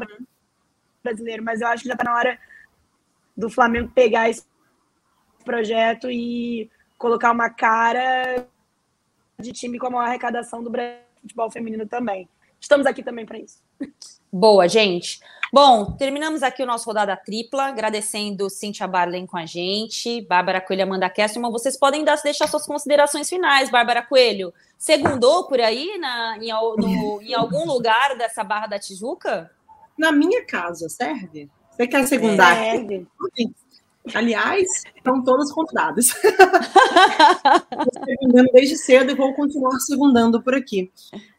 brasileiro, mas eu acho que já está na hora do Flamengo pegar esse projeto e colocar uma cara de time com a maior arrecadação do futebol feminino também. Estamos aqui também para isso. Boa, gente. Bom, terminamos aqui o nosso rodada tripla, agradecendo Cintia Barlen com a gente, Bárbara Coelho e Amanda Kesselman. Vocês podem dar, deixar suas considerações finais, Bárbara Coelho. Segundou por aí na, em, no, em algum lugar dessa Barra da Tijuca? Na minha casa, serve? Você quer segundar? Serve. Aliás, estão todos convidados. <laughs> Estou segundando desde cedo e vou continuar segundando por aqui.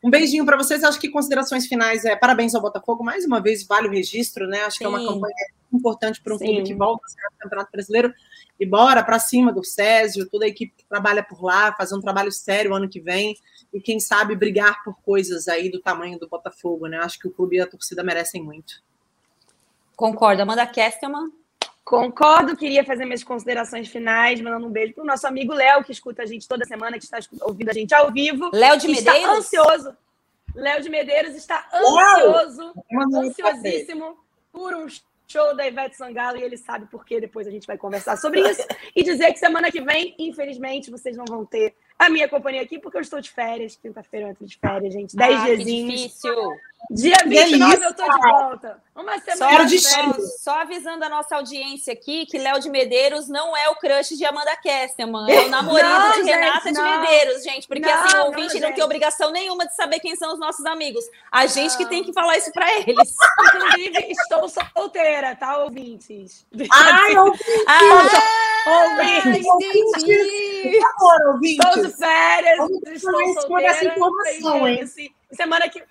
Um beijinho para vocês. Acho que considerações finais é parabéns ao Botafogo. Mais uma vez, vale o registro, né? Acho Sim. que é uma campanha importante para um Sim. clube que volta ao Campeonato Brasileiro. E bora para cima do Césio, toda a equipe que trabalha por lá, fazer um trabalho sério ano que vem. E quem sabe brigar por coisas aí do tamanho do Botafogo, né? Acho que o clube e a torcida merecem muito. Concordo. Amanda Kestelman. Concordo, queria fazer minhas considerações finais, mandando um beijo para o nosso amigo Léo, que escuta a gente toda semana, que está ouvindo a gente ao vivo. Léo de Medeiros? Está ansioso. Léo de Medeiros está ansioso, ansiosíssimo por um show da Ivete Sangalo e ele sabe por quê. Depois a gente vai conversar sobre isso. <laughs> e dizer que semana que vem, infelizmente, vocês não vão ter a minha companhia aqui, porque eu estou de férias. Quinta-feira eu entro de férias, gente. Dez ah, diazinhos. difícil. Dia 29 eu tô de volta. Uma semana. Só, só, só avisando a nossa audiência aqui que Léo de Medeiros não é o crush de Amanda Kesterman. É o <laughs> namorado não, de Renata de Medeiros, gente. Porque não, assim, o ouvinte não, não, tem obrigação nenhuma de saber quem são os nossos amigos. A gente que tem que falar isso para <laughs> eles. Inclusive, estou solteira, tá, ouvintes? <laughs> Ai, ouvintes! Ah, Por favor, ouvintes! Estou de férias, estou solteira. Essa informação, hein? Semana que...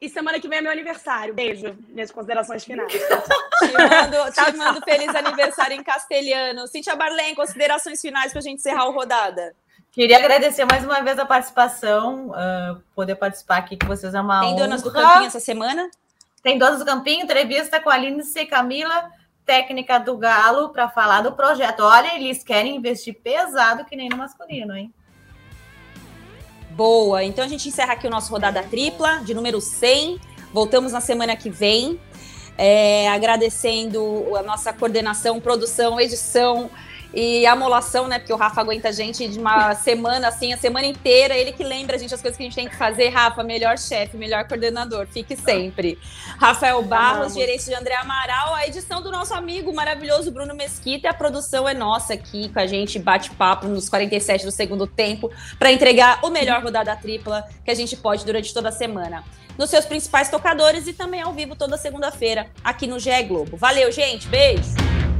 E semana que vem é meu aniversário. Beijo, minhas considerações finais. <laughs> te mando, te mando feliz aniversário em castelhano. Cintia Barlen, considerações finais para a gente encerrar o rodada. Queria agradecer mais uma vez a participação, uh, poder participar aqui com vocês é uma Tem Donas do Campinho essa semana? Tem Donas do Campinho, entrevista com a Lindsay Camila, técnica do Galo, para falar do projeto. Olha, eles querem investir pesado que nem no masculino, hein? Boa. Então a gente encerra aqui o nosso rodada tripla, de número 100. Voltamos na semana que vem. É, agradecendo a nossa coordenação, produção, edição e amolação, né? Porque o Rafa aguenta a gente de uma semana, assim, a semana inteira. Ele que lembra a gente as coisas que a gente tem que fazer. Rafa, melhor chefe, melhor coordenador. Fique sempre. Rafael Barros, gerente de André Amaral, a edição do nosso amigo maravilhoso Bruno Mesquita. E a produção é nossa aqui, com a gente bate-papo nos 47 do segundo tempo, para entregar o melhor rodada tripla que a gente pode durante toda a semana. Nos seus principais tocadores e também ao vivo toda segunda-feira aqui no GE Globo. Valeu, gente. Beijo!